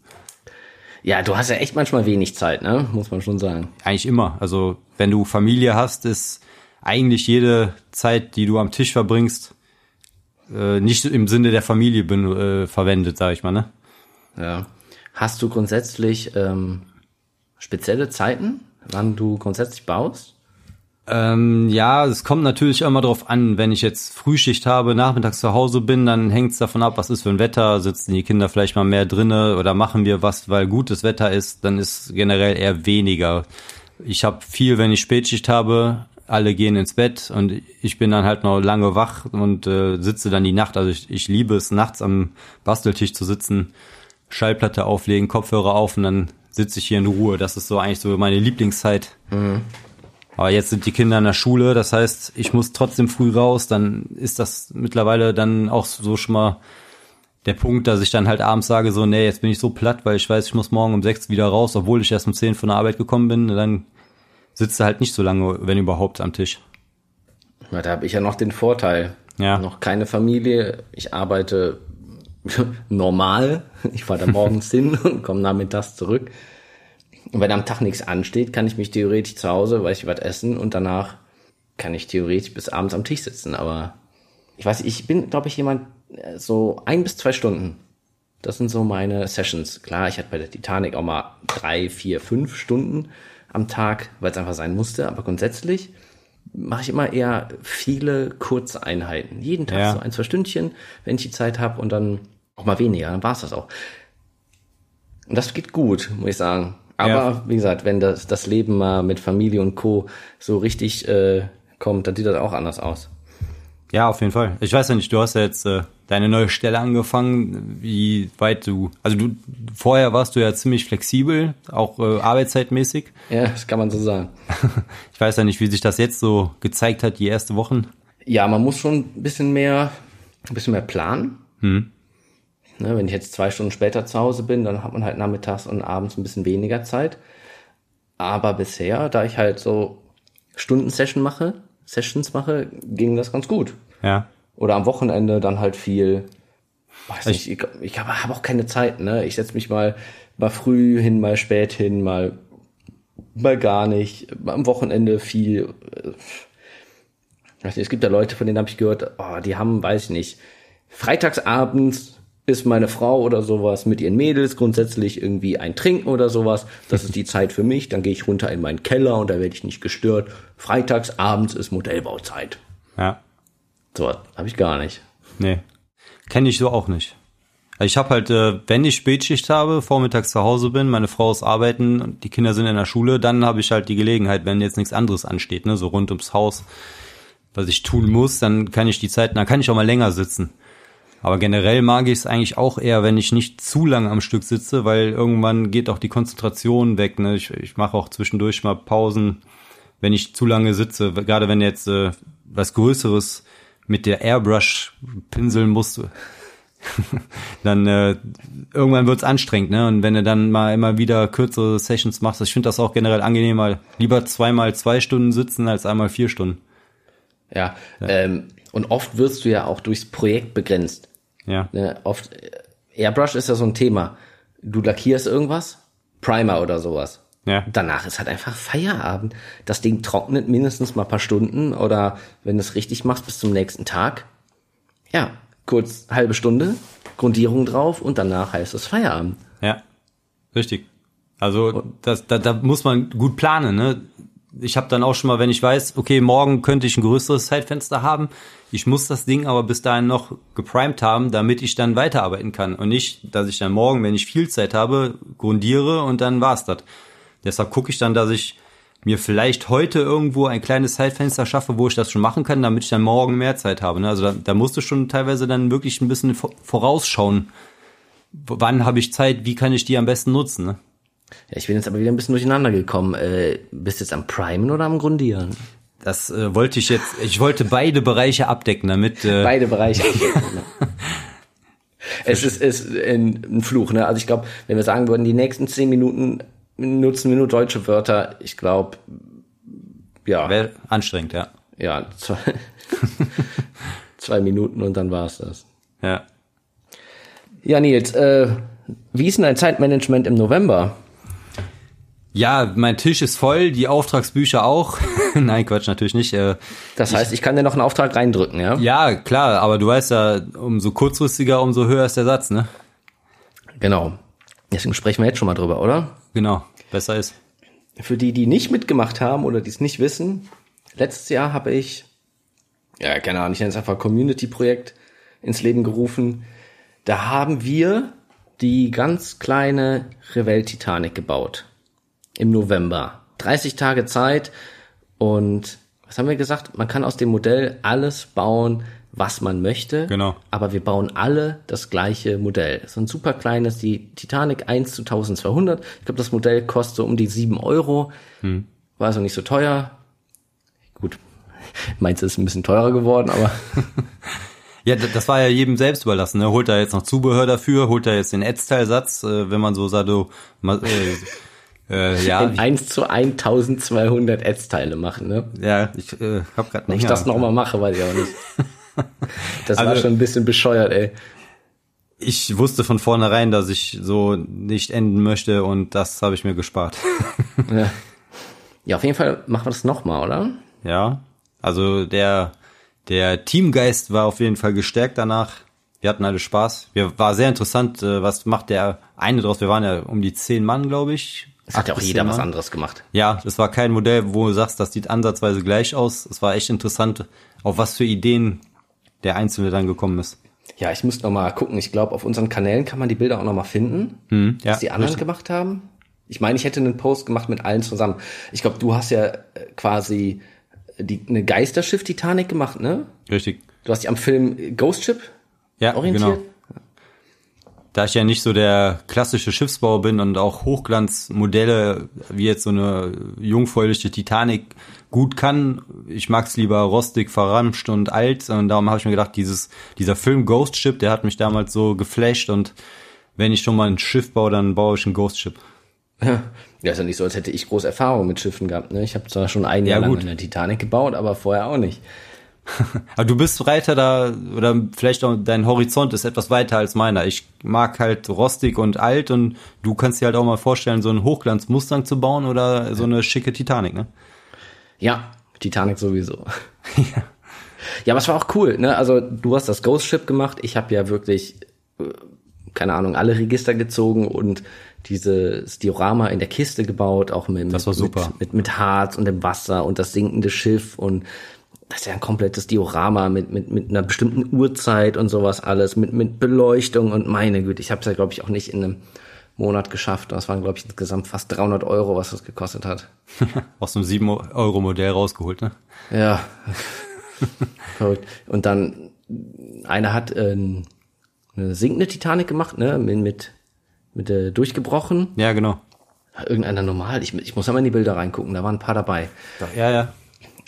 Ja, du hast ja echt manchmal wenig Zeit, ne? Muss man schon sagen. Eigentlich immer. Also wenn du Familie hast, ist eigentlich jede Zeit, die du am Tisch verbringst, äh, nicht im Sinne der Familie ben, äh, verwendet, sag ich mal, ne? Ja. Hast du grundsätzlich ähm, spezielle Zeiten, wann du grundsätzlich baust? Ähm, ja, es kommt natürlich immer drauf an, wenn ich jetzt Frühschicht habe, nachmittags zu Hause bin, dann hängt es davon ab, was ist für ein Wetter, sitzen die Kinder vielleicht mal mehr drinne oder machen wir was, weil gutes Wetter ist, dann ist generell eher weniger. Ich habe viel, wenn ich Spätschicht habe, alle gehen ins Bett und ich bin dann halt noch lange wach und äh, sitze dann die Nacht. Also ich, ich liebe es, nachts am Basteltisch zu sitzen, Schallplatte auflegen, Kopfhörer auf und dann sitze ich hier in Ruhe. Das ist so eigentlich so meine Lieblingszeit. Aber jetzt sind die Kinder in der Schule, das heißt, ich muss trotzdem früh raus, dann ist das mittlerweile dann auch so schon mal der Punkt, dass ich dann halt abends sage, so, nee, jetzt bin ich so platt, weil ich weiß, ich muss morgen um sechs wieder raus, obwohl ich erst um zehn von der Arbeit gekommen bin, dann sitzt du halt nicht so lange, wenn überhaupt, am Tisch. Ja, da habe ich ja noch den Vorteil. Ja. Noch keine Familie. Ich arbeite (laughs) normal. Ich fahre da (laughs) morgens hin und komme nachmittags zurück. Und wenn am Tag nichts ansteht, kann ich mich theoretisch zu Hause, weiß ich was essen und danach kann ich theoretisch bis abends am Tisch sitzen. Aber ich weiß, ich bin, glaube ich, jemand, äh, so ein bis zwei Stunden Das sind so meine Sessions. Klar, ich hatte bei der Titanic auch mal drei, vier, fünf Stunden am Tag, weil es einfach sein musste. Aber grundsätzlich mache ich immer eher viele kurze Einheiten. Jeden Tag Ja. so ein, zwei Stündchen, wenn ich die Zeit habe und dann auch mal weniger, dann war's das auch. Und das geht gut, muss ich sagen. Aber Ja. wie gesagt, wenn das, das Leben mal mit Familie und Co. so richtig äh, kommt, dann sieht das auch anders aus. Ja, auf jeden Fall. Ich weiß ja nicht, du hast ja jetzt äh, deine neue Stelle angefangen, wie weit du, also du, vorher warst du ja ziemlich flexibel, auch äh, arbeitszeitmäßig. Ja, das kann man so sagen. (laughs) Ich weiß ja nicht, wie sich das jetzt so gezeigt hat, die ersten Wochen. Ja, man muss schon ein bisschen mehr, ein bisschen mehr planen. Hm. Ne, wenn ich jetzt zwei Stunden später zu Hause bin, dann hat man halt nachmittags und abends ein bisschen weniger Zeit. Aber bisher, da ich halt so Stundensession mache, Sessions mache, ging das ganz gut. Ja. Oder am Wochenende dann halt viel. Weiß nicht, ich, ich habe hab auch keine Zeit, ne? Ich setze mich mal, mal früh hin, mal spät hin, mal, mal gar nicht. Am Wochenende viel. äh, Weiß nicht, es gibt ja Leute, von denen habe ich gehört, oh, die haben, weiß ich nicht, freitagsabends ist meine Frau oder sowas mit ihren Mädels grundsätzlich irgendwie ein Trinken oder sowas. Das ist die (laughs) Zeit für mich. Dann gehe ich runter in meinen Keller und da werde ich nicht gestört. Freitagsabends ist Modellbauzeit. Ja. So, habe ich gar nicht. Nee. Kenne ich so auch nicht. Ich habe halt, äh, wenn ich Spätschicht habe, vormittags zu Hause bin, meine Frau ist arbeiten und die Kinder sind in der Schule, dann habe ich halt die Gelegenheit, wenn jetzt nichts anderes ansteht, ne, so rund ums Haus, was ich tun muss, dann kann ich die Zeit, dann kann ich auch mal länger sitzen. Aber generell mag ich es eigentlich auch eher, wenn ich nicht zu lange am Stück sitze, weil irgendwann geht auch die Konzentration weg. Ne? Ich, ich mache auch zwischendurch mal Pausen, wenn ich zu lange sitze. Gerade wenn jetzt äh, was Größeres mit der Airbrush pinseln musst, (laughs) dann äh, irgendwann wird's anstrengend. Ne? Und wenn du dann mal immer wieder kürzere Sessions machst, ich finde das auch generell angenehmer. Lieber zweimal zwei Stunden sitzen als einmal vier Stunden. Ja, Ähm, und oft wirst du ja auch durchs Projekt begrenzt. Ja, Ne? Oft, Airbrush ist ja so ein Thema. Du lackierst irgendwas, Primer oder sowas. ja, Danach ist halt einfach Feierabend. Das Ding trocknet mindestens mal ein paar Stunden oder wenn du es richtig machst, bis zum nächsten Tag. Ja, kurz halbe Stunde, Grundierung drauf und danach heißt es Feierabend. ja, richtig. Also das, da, da muss man gut planen. Ne? Ich habe dann auch schon mal, wenn ich weiß, okay, morgen könnte ich ein größeres Zeitfenster haben, ich muss das Ding aber bis dahin noch geprimed haben, damit ich dann weiterarbeiten kann und nicht, dass ich dann morgen, wenn ich viel Zeit habe, grundiere und dann war's das. Deshalb gucke ich dann, dass ich mir vielleicht heute irgendwo ein kleines Zeitfenster schaffe, wo ich das schon machen kann, damit ich dann morgen mehr Zeit habe. ne? Also da, da musst du schon teilweise dann wirklich ein bisschen vo- vorausschauen. Wann habe ich Zeit? Wie kann ich die am besten nutzen? Ne? Ja, ich bin jetzt aber wieder ein bisschen durcheinander gekommen. Äh, bist du jetzt am Primen oder am Grundieren? Das äh, wollte ich jetzt. Ich wollte beide Bereiche abdecken, damit. Äh, Beide Bereiche. (laughs) es ist, ist ein, ein Fluch, ne? Also ich glaube, wenn wir sagen würden, die nächsten zehn Minuten nutzen wir nur deutsche Wörter, ich glaube, ja, Wäre anstrengend, ja. ja, zwei, (laughs) zwei Minuten und dann war's das. Ja. Ja, Nils, äh, wie ist denn dein Zeitmanagement im November? Ja, mein Tisch ist voll, die Auftragsbücher auch. (laughs) Nein, Quatsch, natürlich nicht. Äh, Das heißt, ich kann dir noch einen Auftrag reindrücken, ja? ja, klar, aber du weißt ja, umso kurzfristiger, umso höher ist der Satz, ne? Genau. Deswegen sprechen wir jetzt schon mal drüber, oder? Genau, besser ist. Für die, die nicht mitgemacht haben oder die es nicht wissen, letztes Jahr habe ich, ja, keine Ahnung, ich nenne es einfach Community-Projekt ins Leben gerufen. Da haben wir die ganz kleine Revell Titanic gebaut. Im November. 30 Tage Zeit und was haben wir gesagt? Man kann aus dem Modell alles bauen, was man möchte. Genau. Aber wir bauen alle das gleiche Modell. So ein super kleines, die Titanic 1 zu 1200. Ich glaube, das Modell kostet so um die 7 Euro. War also nicht so teuer. Gut, (laughs) meins ist ein bisschen teurer geworden, aber (laughs) Ja, das war ja jedem selbst überlassen. Ne? Holt er jetzt noch Zubehör dafür, holt er jetzt den Netzteilsatz, äh, wenn man so Sado, äh, äh, ja, in 1 zu 1200 Ätzteile machen, ne? ja, ich äh, hab grad Wenn ich das nochmal mache, weiß ich auch nicht. (laughs) Das war Also- schon ein bisschen bescheuert, ey. Ich wusste von vornherein, dass ich so nicht enden möchte und das habe ich mir gespart. (laughs) Ja. ja, auf jeden Fall machen wir das nochmal, oder? ja, also der der Teamgeist war auf jeden Fall gestärkt danach. Wir hatten alle Spaß. Wir war sehr interessant, äh, was macht der eine draus? Wir waren ja um die zehn Mann, glaube ich. Es hat ja auch jeder was anderes gemacht. Ja, das war kein Modell, wo du sagst, das sieht ansatzweise gleich aus. Es war echt interessant, auf was für Ideen der Einzelne dann gekommen ist. Ja, ich muss noch mal gucken. Ich glaube, auf unseren Kanälen kann man die Bilder auch noch mal finden, Hm, ja, was die anderen richtig. gemacht haben. Ich meine, ich hätte einen Post gemacht mit allen zusammen. Ich glaube, du hast ja äh, quasi die, eine Geisterschiff-Titanic gemacht, ne? Richtig. Du hast dich am Film Ghost Ship Ja, orientiert. genau. Da ich ja nicht so der klassische Schiffsbauer bin und auch Hochglanzmodelle wie jetzt so eine jungfräuliche Titanic gut kann, ich mag's lieber rostig, verramscht und alt und darum habe ich mir gedacht, dieses dieser Film Ghost Ship, der hat mich damals so geflasht und wenn ich schon mal ein Schiff baue, dann baue ich ein Ghost Ship. (laughs) Ja, ist ja nicht so, als hätte ich große Erfahrung mit Schiffen gehabt. Ne? Ich habe zwar schon ein Ja, Jahr lang gut. eine Titanic gebaut, aber vorher auch nicht. (laughs) Aber du bist weiter da, oder vielleicht auch dein Horizont ist etwas weiter als meiner. Ich mag halt rostig und alt und du kannst dir halt auch mal vorstellen, so einen Hochglanz-Mustang zu bauen oder so eine schicke Titanic, ne? Ja, Titanic sowieso. (laughs) ja. aber es war auch cool. Ne? Also du hast das Ghost Ship gemacht. Ich habe ja wirklich, äh, keine Ahnung, alle Register gezogen und dieses Diorama in der Kiste gebaut, auch mit, mit, mit, mit Harz und dem Wasser und das sinkende Schiff und das ist ja ein komplettes Diorama mit, mit, mit einer bestimmten Uhrzeit und sowas alles, mit, mit Beleuchtung und meine Güte, ich habe es ja, glaube ich, auch nicht in einem Monat geschafft. Das waren, glaube ich, insgesamt fast 300 Euro, was das gekostet hat. (laughs) Aus einem 7-Euro-Modell rausgeholt, ne? Ja. (laughs) Verrückt. Und dann, einer hat äh, eine sinkende Titanic gemacht, ne, mit, mit, mit äh, durchgebrochen. Ja, genau. Irgendeiner normal. Ich, ich muss einmal in die Bilder reingucken, da waren ein paar dabei. Ja, ja.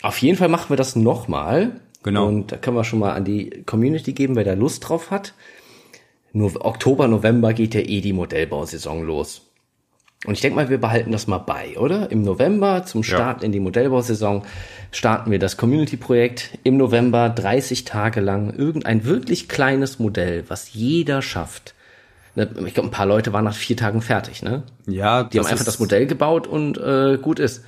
Auf jeden Fall machen wir das nochmal. Genau. Und da können wir schon mal an die Community geben, wer da Lust drauf hat. Nur Oktober, November geht ja eh die Modellbausaison los. Und ich denke mal, wir behalten das mal bei, oder? Im November zum Start in die Modellbausaison starten wir das Community-Projekt. Im November 30 Tage lang irgendein wirklich kleines Modell, was jeder schafft. Ne, Ich glaube, ein paar Leute waren nach vier Tagen fertig, ne? Ja, Die haben einfach das Modell gebaut und äh, gut ist.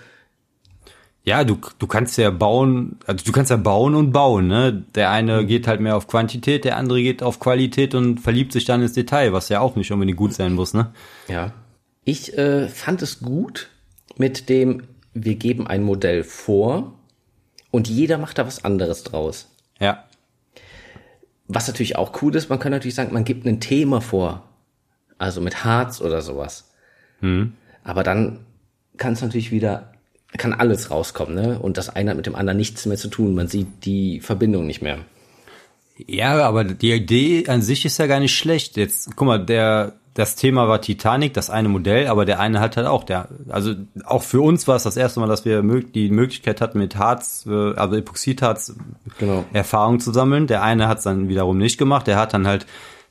Ja, du, du kannst ja bauen, also du kannst ja bauen und bauen, ne? Der eine geht halt mehr auf Quantität, der andere geht auf Qualität und verliebt sich dann ins Detail, was ja auch nicht unbedingt gut sein muss, ne? Ja. Ich äh, fand es gut mit dem, wir geben ein Modell vor und jeder macht da was anderes draus. Ja. Was natürlich auch cool ist, man kann natürlich sagen, man gibt ein Thema vor. Also mit Harz oder sowas. Aber dann kann es natürlich wieder, kann alles rauskommen, ne? Und das eine hat mit dem anderen nichts mehr zu tun. Man sieht die Verbindung nicht mehr. Ja, aber die Idee an sich ist ja gar nicht schlecht. Jetzt, guck mal, der, das Thema war Titanic, das eine Modell, aber der eine hat halt auch, der, also auch für uns war es das erste Mal, dass wir die Möglichkeit hatten, mit Harz, äh, also Epoxidharz Genau. Erfahrung zu sammeln. Der eine hat es dann wiederum nicht gemacht. Der hat dann halt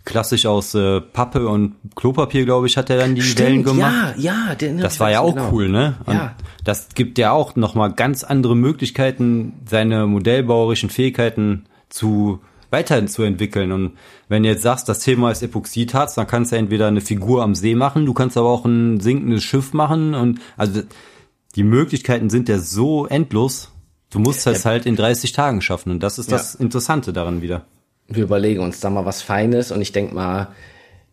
klassisch aus äh, Pappe und Klopapier, glaube ich, hat er dann die Wellen gemacht. ja, ja. Den Das war ja auch genau. cool, ne? Und Ja. das gibt ja auch nochmal ganz andere Möglichkeiten, seine modellbauerischen Fähigkeiten zu weiterzuentwickeln. Und wenn du jetzt sagst, das Thema ist Epoxidharz, dann kannst du entweder eine Figur am See machen, du kannst aber auch ein sinkendes Schiff machen. Und also die Möglichkeiten sind ja so endlos. Du musst es halt in 30 Tagen schaffen. Und das ist das Interessante daran wieder. Wir überlegen uns da mal was Feines und ich denke mal,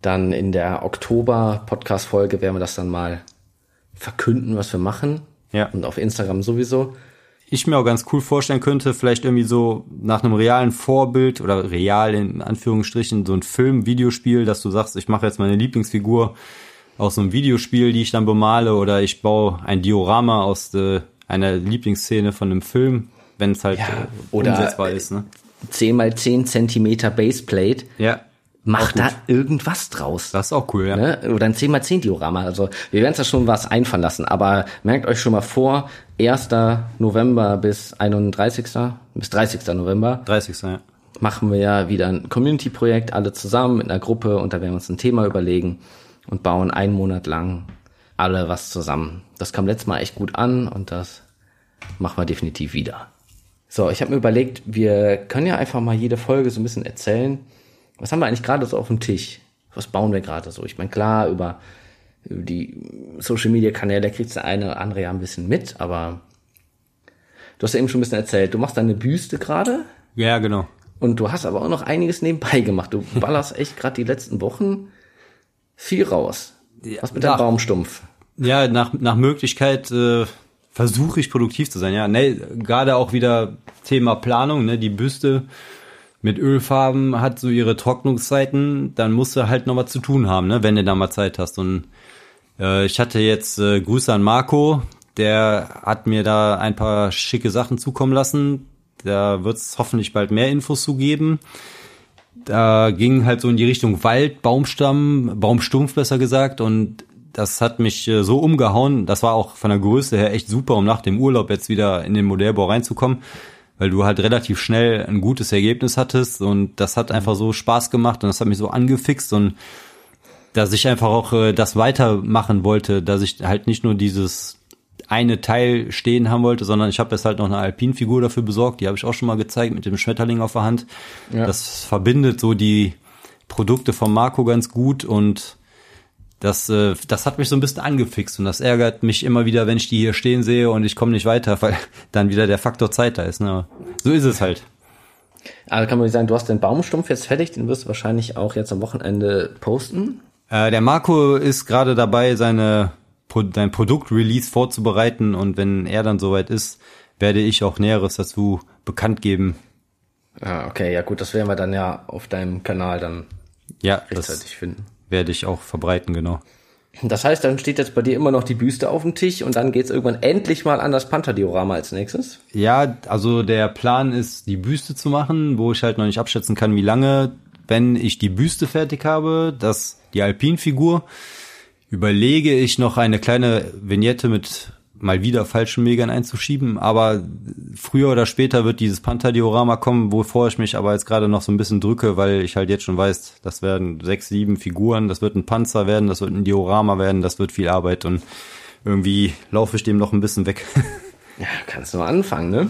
dann in der Oktober-Podcast-Folge werden wir das dann mal verkünden, was wir machen. Ja. Und auf Instagram sowieso. ich mir auch ganz cool vorstellen könnte, vielleicht irgendwie so nach einem realen Vorbild oder real in Anführungsstrichen so ein Film, Videospiel, dass du sagst, ich mache jetzt meine Lieblingsfigur aus so einem Videospiel, die ich dann bemale oder ich baue ein Diorama aus äh, einer Lieblingsszene von einem Film, wenn es halt Ja, äh, oder, umsetzbar ist. Ne? 10 mal 10 Zentimeter Baseplate. Ja, Mach da irgendwas draus. das ist auch cool, ja. Ne? Oder ein 10 mal 10 Diorama. Also wir werden uns da schon was einfallen lassen. Aber merkt euch schon mal vor, 1. November bis 31. bis 30. November 30. Ja. machen wir ja wieder ein Community-Projekt, alle zusammen mit einer Gruppe und da werden wir uns ein Thema überlegen und bauen einen Monat lang alle was zusammen. Das kam letztes Mal echt gut an und das machen wir definitiv wieder. So, ich habe mir überlegt, wir können ja einfach mal jede Folge so ein bisschen erzählen. Was haben wir eigentlich gerade so auf dem Tisch? Was bauen wir gerade so? Ich meine, klar, über, über die Social Media Kanäle kriegt der eine oder andere ja ein bisschen mit, aber du hast ja eben schon ein bisschen erzählt. Du machst deine Büste gerade ja, genau. Und du hast aber auch noch einiges nebenbei gemacht. Du ballerst echt gerade die letzten Wochen viel raus. Was mit deinem nach- Baumstumpf? Ja, nach, nach Möglichkeit äh, versuche ich produktiv zu sein. Ja, ne, gerade auch wieder Thema Planung, ne, die Büste mit Ölfarben hat so ihre Trocknungszeiten, dann musst du halt noch was zu tun haben, ne, wenn du da mal Zeit hast. Und äh, ich hatte jetzt äh, Grüße an Marco, der hat mir da ein paar schicke Sachen zukommen lassen. Da wird es hoffentlich bald mehr Infos zu geben. Da ging halt so in die Richtung Wald, Baumstamm, Baumstumpf besser gesagt und das hat mich äh, so umgehauen. Das war auch von der Größe her echt super, um nach dem Urlaub jetzt wieder in den Modellbau reinzukommen, weil du halt relativ schnell ein gutes Ergebnis hattest und das hat einfach so Spaß gemacht und das hat mich so angefixt und dass ich einfach auch äh, das weitermachen wollte, dass ich halt nicht nur dieses eine Teil stehen haben wollte, sondern ich habe jetzt halt noch eine Alpinfigur dafür besorgt, die habe ich auch schon mal gezeigt mit dem Schmetterling auf der Hand. Ja. Das verbindet so die Produkte von Marco ganz gut und das, äh, das hat mich so ein bisschen angefixt und das ärgert mich immer wieder, wenn ich die hier stehen sehe und ich komme nicht weiter, weil (laughs) dann wieder der Faktor Zeit da ist. Ne? So ist es halt. Also kann man sagen, du hast den Baumstumpf jetzt fertig, den wirst du wahrscheinlich auch jetzt am Wochenende posten. Äh, der Marco ist gerade dabei, seine sein Produktrelease vorzubereiten und wenn er dann soweit ist, werde ich auch Näheres dazu bekannt geben. Ah, okay, ja gut, das werden wir dann ja auf deinem Kanal dann Ja, rechtzeitig finden. Werde ich auch verbreiten, genau. Das heißt, dann steht jetzt bei dir immer noch die Büste auf dem Tisch und dann geht's irgendwann endlich mal an das Panther-Diorama als nächstes. Ja, also der Plan ist, die Büste zu machen, wo ich halt noch nicht abschätzen kann, wie lange. Wenn ich die Büste fertig habe, das die Alpinfigur, überlege ich noch eine kleine Vignette mit mal wieder falschen Megern einzuschieben, aber früher oder später wird dieses Panther-Diorama kommen, wovor ich mich aber jetzt gerade noch so ein bisschen drücke, weil ich halt jetzt schon weiß, das werden sechs, sieben Figuren, das wird ein Panzer werden, das wird ein Diorama werden, das wird viel Arbeit und irgendwie laufe ich dem noch ein bisschen weg. (laughs) Ja, kannst du mal anfangen, ne?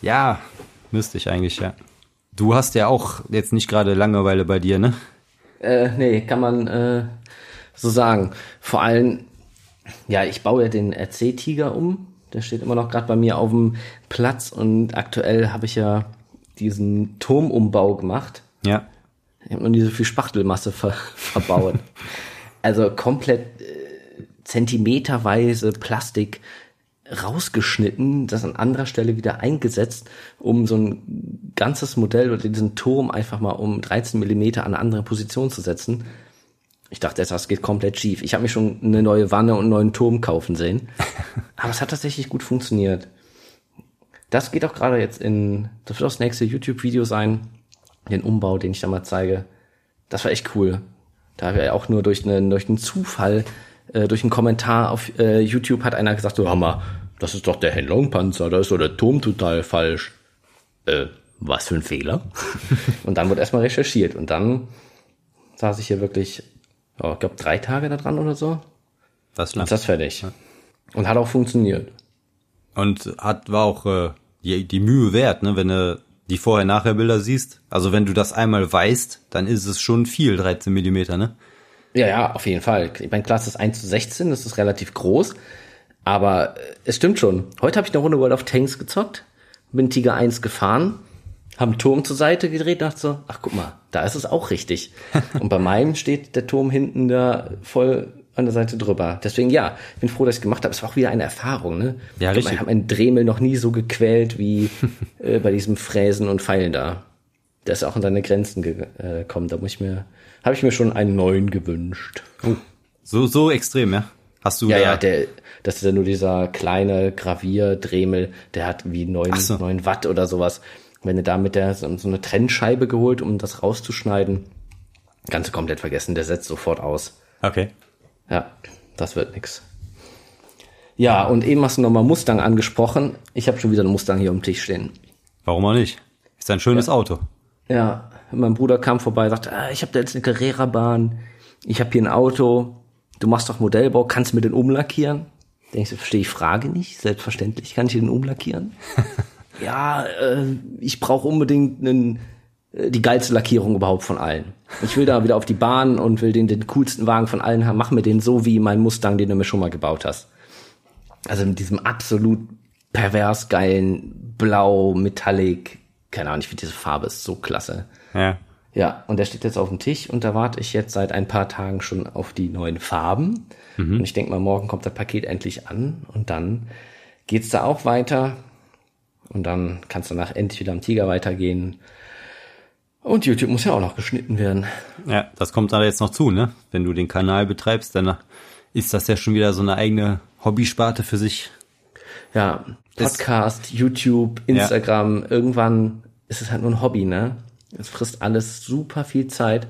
Ja, müsste ich eigentlich, ja. Du hast ja auch jetzt nicht gerade Langeweile bei dir, ne? Äh, nee, kann man äh, so sagen. Vor allem, ja, ich baue ja den RC-Tiger um. Der steht immer noch gerade bei mir auf dem Platz und aktuell habe ich ja diesen Turmumbau gemacht. Ja. Ich habe noch nie so viel Spachtelmasse ver (laughs) verbaut. also komplett äh, zentimeterweise Plastik rausgeschnitten, das an anderer Stelle wieder eingesetzt, um so ein ganzes Modell oder diesen Turm einfach mal um 13 Millimeter an eine andere Position zu setzen. Ich dachte, das geht komplett schief. Ich habe mir schon eine neue Wanne und einen neuen Turm kaufen sehen. (laughs) Aber es hat tatsächlich gut funktioniert. Das geht auch gerade jetzt in, das wird auch das nächste YouTube-Video sein, den Umbau, den ich da mal zeige. Das war echt cool. Da habe ich auch nur durch einen, durch einen Zufall, äh, durch einen Kommentar auf äh, YouTube hat einer gesagt, so, hör mal, das ist doch der Henlong-Panzer, da ist doch der Turm total falsch. Äh, was für ein Fehler? (laughs) und dann wurde erstmal recherchiert und dann saß ich hier wirklich, oh, ich glaube, drei Tage da dran oder so. Das lang. ist das fertig. Und hat auch funktioniert. Und hat, war auch äh, die, die Mühe wert, ne, wenn du die Vorher-Nachher-Bilder siehst. Also wenn du das einmal weißt, dann ist es schon viel, 13 Millimeter, ne? Ja, ja, auf jeden Fall. Ich meine, Klasse ist 1 zu 16, das ist relativ groß. Aber äh, es stimmt schon. Heute habe ich eine Runde World of Tanks gezockt, bin Tiger 1 gefahren, habe einen Turm zur Seite gedreht, dachte so, ach guck mal, da ist es auch richtig. (laughs) Und bei meinem steht der Turm hinten da voll an der Seite drüber. Deswegen ja, ich bin froh, dass ich gemacht habe. Es war auch wieder eine Erfahrung, ne? Ja, ich richtig. Ich habe meinen Dremel noch nie so gequält wie (laughs) äh, bei diesem Fräsen und Pfeilen da. Der ist auch an seine Grenzen ge- äh, gekommen. Da muss ich mir, habe ich mir schon einen neuen gewünscht. So, so extrem, ja? Hast du Ja, da, ja, der, das ist ja nur dieser kleine Gravier-Dremel, der hat wie neun, so. neun Watt oder sowas. Wenn du da mit der so, so eine Trennscheibe geholt, um das rauszuschneiden, ganz komplett vergessen, der setzt sofort aus. Okay. Ja, das wird nix. Ja, und eben hast du nochmal Mustang angesprochen. Ich habe schon wieder einen Mustang hier am Tisch stehen. Warum auch nicht? Ist ein schönes Auto. Ja, mein Bruder kam vorbei, sagte, ah, ich habe da jetzt eine Carrera-Bahn, ich habe hier ein Auto, du machst doch Modellbau, kannst du mir den umlackieren? Denkst du, verstehe ich Frage nicht? Selbstverständlich kann ich den umlackieren. (laughs) ja, äh, ich brauche unbedingt einen, äh, die geilste Lackierung überhaupt von allen. Ich will da wieder auf die Bahn und will den, den coolsten Wagen von allen haben. Mach mir den so wie mein Mustang, den du mir schon mal gebaut hast. Also mit diesem absolut pervers geilen Blau, Metallic, keine Ahnung, ich finde diese Farbe ist so klasse. Ja. Ja, und der steht jetzt auf dem Tisch und da warte ich jetzt seit ein paar Tagen schon auf die neuen Farben. Und ich denke mal, morgen kommt das Paket endlich an und dann geht's da auch weiter. Und dann kannst du nach endlich wieder am Tiger weitergehen. Und YouTube muss ja auch noch geschnitten werden. Ja, das kommt da jetzt noch zu, ne? Wenn du den Kanal betreibst, dann ist das ja schon wieder so eine eigene Hobbysparte für sich. Ja, Podcast, YouTube, Instagram, irgendwann ist es halt nur ein Hobby, ne? Es frisst alles super viel Zeit.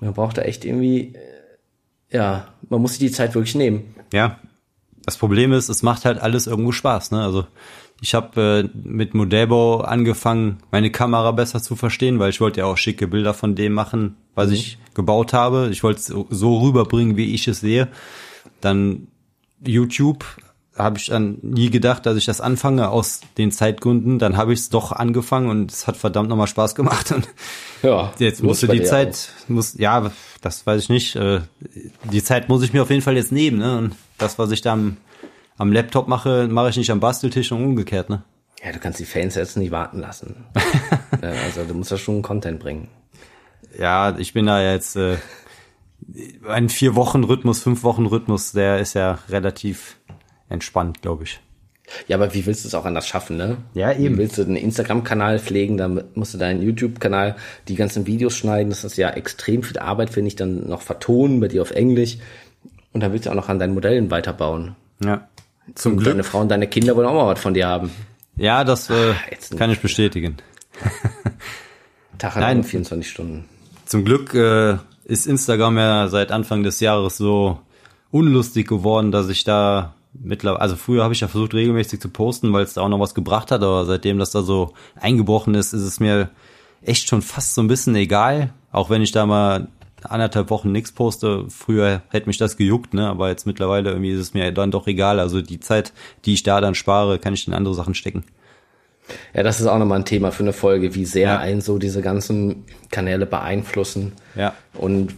Man braucht da echt irgendwie, äh, ja, man muss sich die Zeit wirklich nehmen. Ja. Das Problem ist, es macht halt alles irgendwo Spaß, ne? Also ich habe äh, mit Modellbau angefangen, meine Kamera besser zu verstehen, weil ich wollte ja auch schicke Bilder von dem machen, was ich gebaut habe. Ich wollte es so rüberbringen, wie ich es sehe. Dann YouTube habe ich dann nie gedacht, dass ich das anfange aus den Zeitgründen. Dann habe ich es doch angefangen und es hat verdammt nochmal Spaß gemacht. Und Ja, jetzt muss musste die Zeit, muss, ja, das weiß ich nicht. Äh, Die Zeit muss ich mir auf jeden Fall jetzt nehmen. Ne? Und das, was ich da am, am Laptop mache, mache ich nicht am Basteltisch und umgekehrt. Ne? Ja, du kannst die Fans jetzt nicht warten lassen. (laughs) also du musst ja schon Content bringen. Ja, ich bin da jetzt äh, ein vier Wochen Rhythmus, fünf Wochen Rhythmus, der ist ja relativ entspannt, glaube ich. Ja, aber wie willst du es auch anders schaffen, ne? Ja, eben. Wie willst du einen Instagram-Kanal pflegen, dann musst du deinen YouTube-Kanal, die ganzen Videos schneiden, das ist ja extrem viel Arbeit, finde ich, dann noch vertonen, bei dir auf Englisch. Und dann willst du auch noch an deinen Modellen weiterbauen. Ja. Zum Und Glück. deine Frau und deine Kinder wollen auch mal was von dir haben. Ja, das äh, jetzt kann ich bestätigen. (laughs) Tag Nein. nur 24 Stunden. Zum Glück äh, ist Instagram ja seit Anfang des Jahres so unlustig geworden, dass ich da mittlerweile, also früher habe ich ja versucht regelmäßig zu posten, weil es da auch noch was gebracht hat, aber seitdem das da so eingebrochen ist, ist es mir echt schon fast so ein bisschen egal, auch wenn ich da mal anderthalb Wochen nichts poste. Früher hätte mich das gejuckt, ne, aber jetzt mittlerweile irgendwie ist es mir dann doch egal. Also die Zeit, die ich da dann spare, kann ich in andere Sachen stecken. Ja, das ist auch nochmal ein Thema für eine Folge, wie sehr Ja. einen so diese ganzen Kanäle beeinflussen. Ja. Und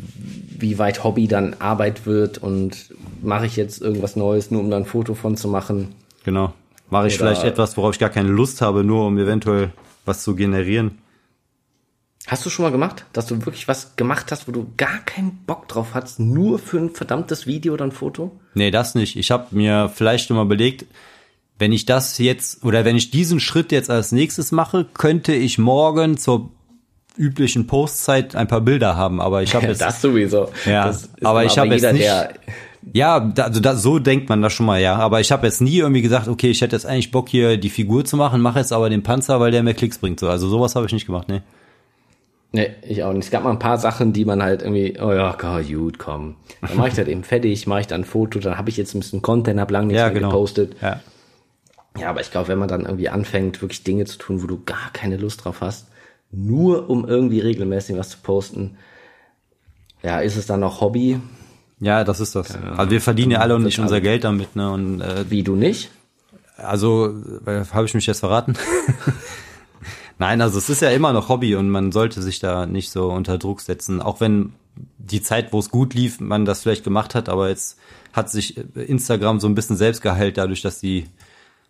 wie weit Hobby dann Arbeit wird und mache ich jetzt irgendwas Neues, nur um da ein Foto von zu machen. Genau. Mache ich Oder- vielleicht etwas, worauf ich gar keine Lust habe, nur um eventuell was zu generieren. Hast du schon mal gemacht, dass du wirklich was gemacht hast, wo du gar keinen Bock drauf hast, nur für ein verdammtes Video oder ein Foto? Nee, das nicht. Ich habe mir vielleicht schon mal überlegt, wenn ich das jetzt oder wenn ich diesen Schritt jetzt als nächstes mache, könnte ich morgen zur üblichen Postzeit ein paar Bilder haben, aber ich habe jetzt das sowieso. Ja, das aber ich hab jetzt nicht- ja, da, also da, so denkt man das schon mal, ja, aber ich habe jetzt nie irgendwie gesagt, okay, ich hätte jetzt eigentlich Bock hier die Figur zu machen, mache jetzt aber den Panzer, weil der mehr Klicks bringt so. Also sowas habe ich nicht gemacht, nee. Nee, ich auch nicht. Es gab mal ein paar Sachen, die man halt irgendwie, oh ja, gut, komm. Dann mache ich das eben fertig, mache ich dann ein Foto, dann habe ich jetzt ein bisschen Content, hab lang nichts Ja, mehr genau. gepostet. Ja. Ja, aber ich glaube, wenn man dann irgendwie anfängt, wirklich Dinge zu tun, wo du gar keine Lust drauf hast, nur um irgendwie regelmäßig was zu posten, ja, ist es dann noch Hobby, Ja, das ist das. Also wir verdienen ja alle und nicht unser. Geld damit, ne? Und äh, wie du nicht? Also, äh, habe ich mich jetzt verraten? (laughs) Nein, also es ist ja immer noch Hobby und man sollte sich da nicht so unter Druck setzen. Auch wenn die Zeit, wo es gut lief, man das vielleicht gemacht hat, aber jetzt hat sich Instagram so ein bisschen selbst geheilt, dadurch, dass die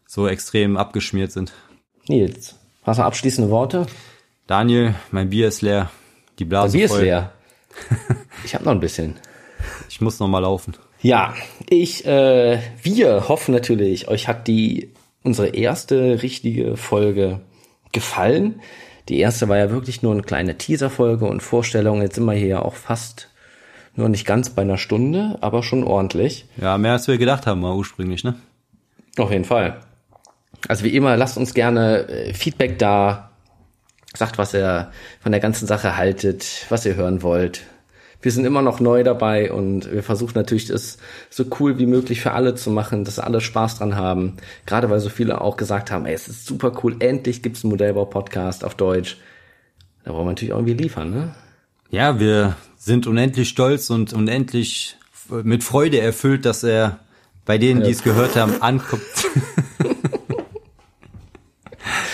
so extrem abgeschmiert sind. Nils, hast du abschließende Worte? Daniel, mein Bier ist leer. Die Blase Bier ist voll. leer. (laughs) Ich habe noch ein bisschen. Ich muss noch mal laufen. Ja, ich, äh, wir hoffen natürlich, euch hat die unsere erste richtige Folge gefallen. Die erste war ja wirklich nur eine kleine Teaser-Folge und Vorstellung. Jetzt sind wir hier ja auch fast nur nicht ganz bei einer Stunde, aber schon ordentlich. Ja, mehr als wir gedacht haben, mal ursprünglich, ne? Auf jeden Fall. Also wie immer, lasst uns gerne äh, Feedback da. Sagt, was ihr von der ganzen Sache haltet, was ihr hören wollt. Wir sind immer noch neu dabei und wir versuchen natürlich, das so cool wie möglich für alle zu machen, dass alle Spaß dran haben. Gerade weil so viele auch gesagt haben, ey, es ist super cool, endlich gibt's einen Modellbau-Podcast auf Deutsch. Da wollen wir natürlich irgendwie liefern, ne? Ja, wir sind unendlich stolz und unendlich mit Freude erfüllt, dass er bei denen, die es gehört haben, ankommt.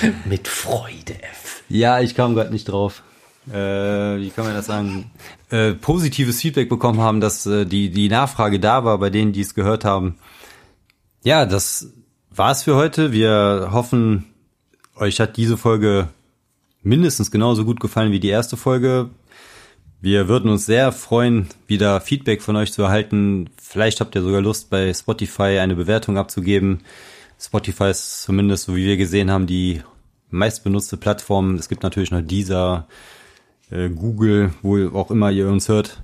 (laughs) Mit Freude, F. Ja, ich kam gerade nicht drauf. Äh, wie kann man das sagen? Äh, positives Feedback bekommen haben, dass äh, die, die Nachfrage da war bei denen, die es gehört haben. Ja, das war's für heute. Wir hoffen, euch hat diese Folge mindestens genauso gut gefallen wie die erste Folge. Wir würden uns sehr freuen, wieder Feedback von euch zu erhalten. Vielleicht habt ihr sogar Lust, bei Spotify eine Bewertung abzugeben. Spotify ist zumindest, so wie wir gesehen haben, die meistbenutzte Plattform. Es gibt natürlich noch dieser, äh, Google, wo auch immer ihr uns hört.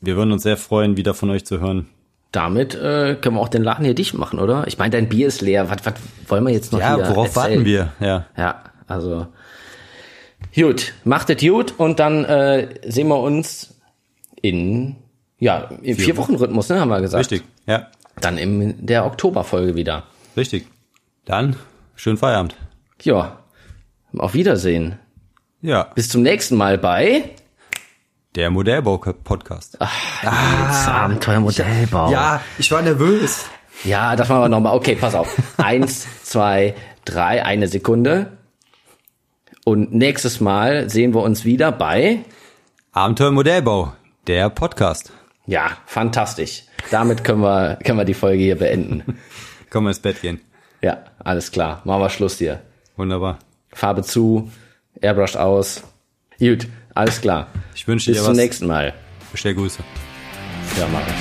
Wir würden uns sehr freuen, wieder von euch zu hören. Damit äh, können wir auch den Laden hier dicht machen, oder? Ich meine, dein Bier ist leer. Was, was wollen wir jetzt noch Ja, hier worauf erzählen? warten wir? Ja. Ja, also gut, macht es gut und dann äh, sehen wir uns in ja im vier, Wochen Rhythmus, ne, haben wir gesagt. Richtig. Ja, Dann in der Oktoberfolge wieder. richtig. Dann schönen Feierabend. Ja, auf Wiedersehen. Ja, Bis zum nächsten Mal bei der Modellbau-Podcast. das Abenteuermodellbau. Ja, ich war nervös. ja, das machen wir nochmal. Okay, pass auf. (laughs) Eins, zwei, drei, eine Sekunde. Und nächstes Mal sehen wir uns wieder bei Abenteuer Modellbau, der Podcast. ja, fantastisch. Damit können wir können wir die Folge hier beenden. (laughs) Können wir ins Bett gehen. Ja, alles klar. Machen wir Schluss hier. Wunderbar. Farbe zu, Airbrush aus. Gut, alles klar. Ich wünsche dir was. Bis zum nächsten Mal. Bestell Grüße. Ja, mach ich.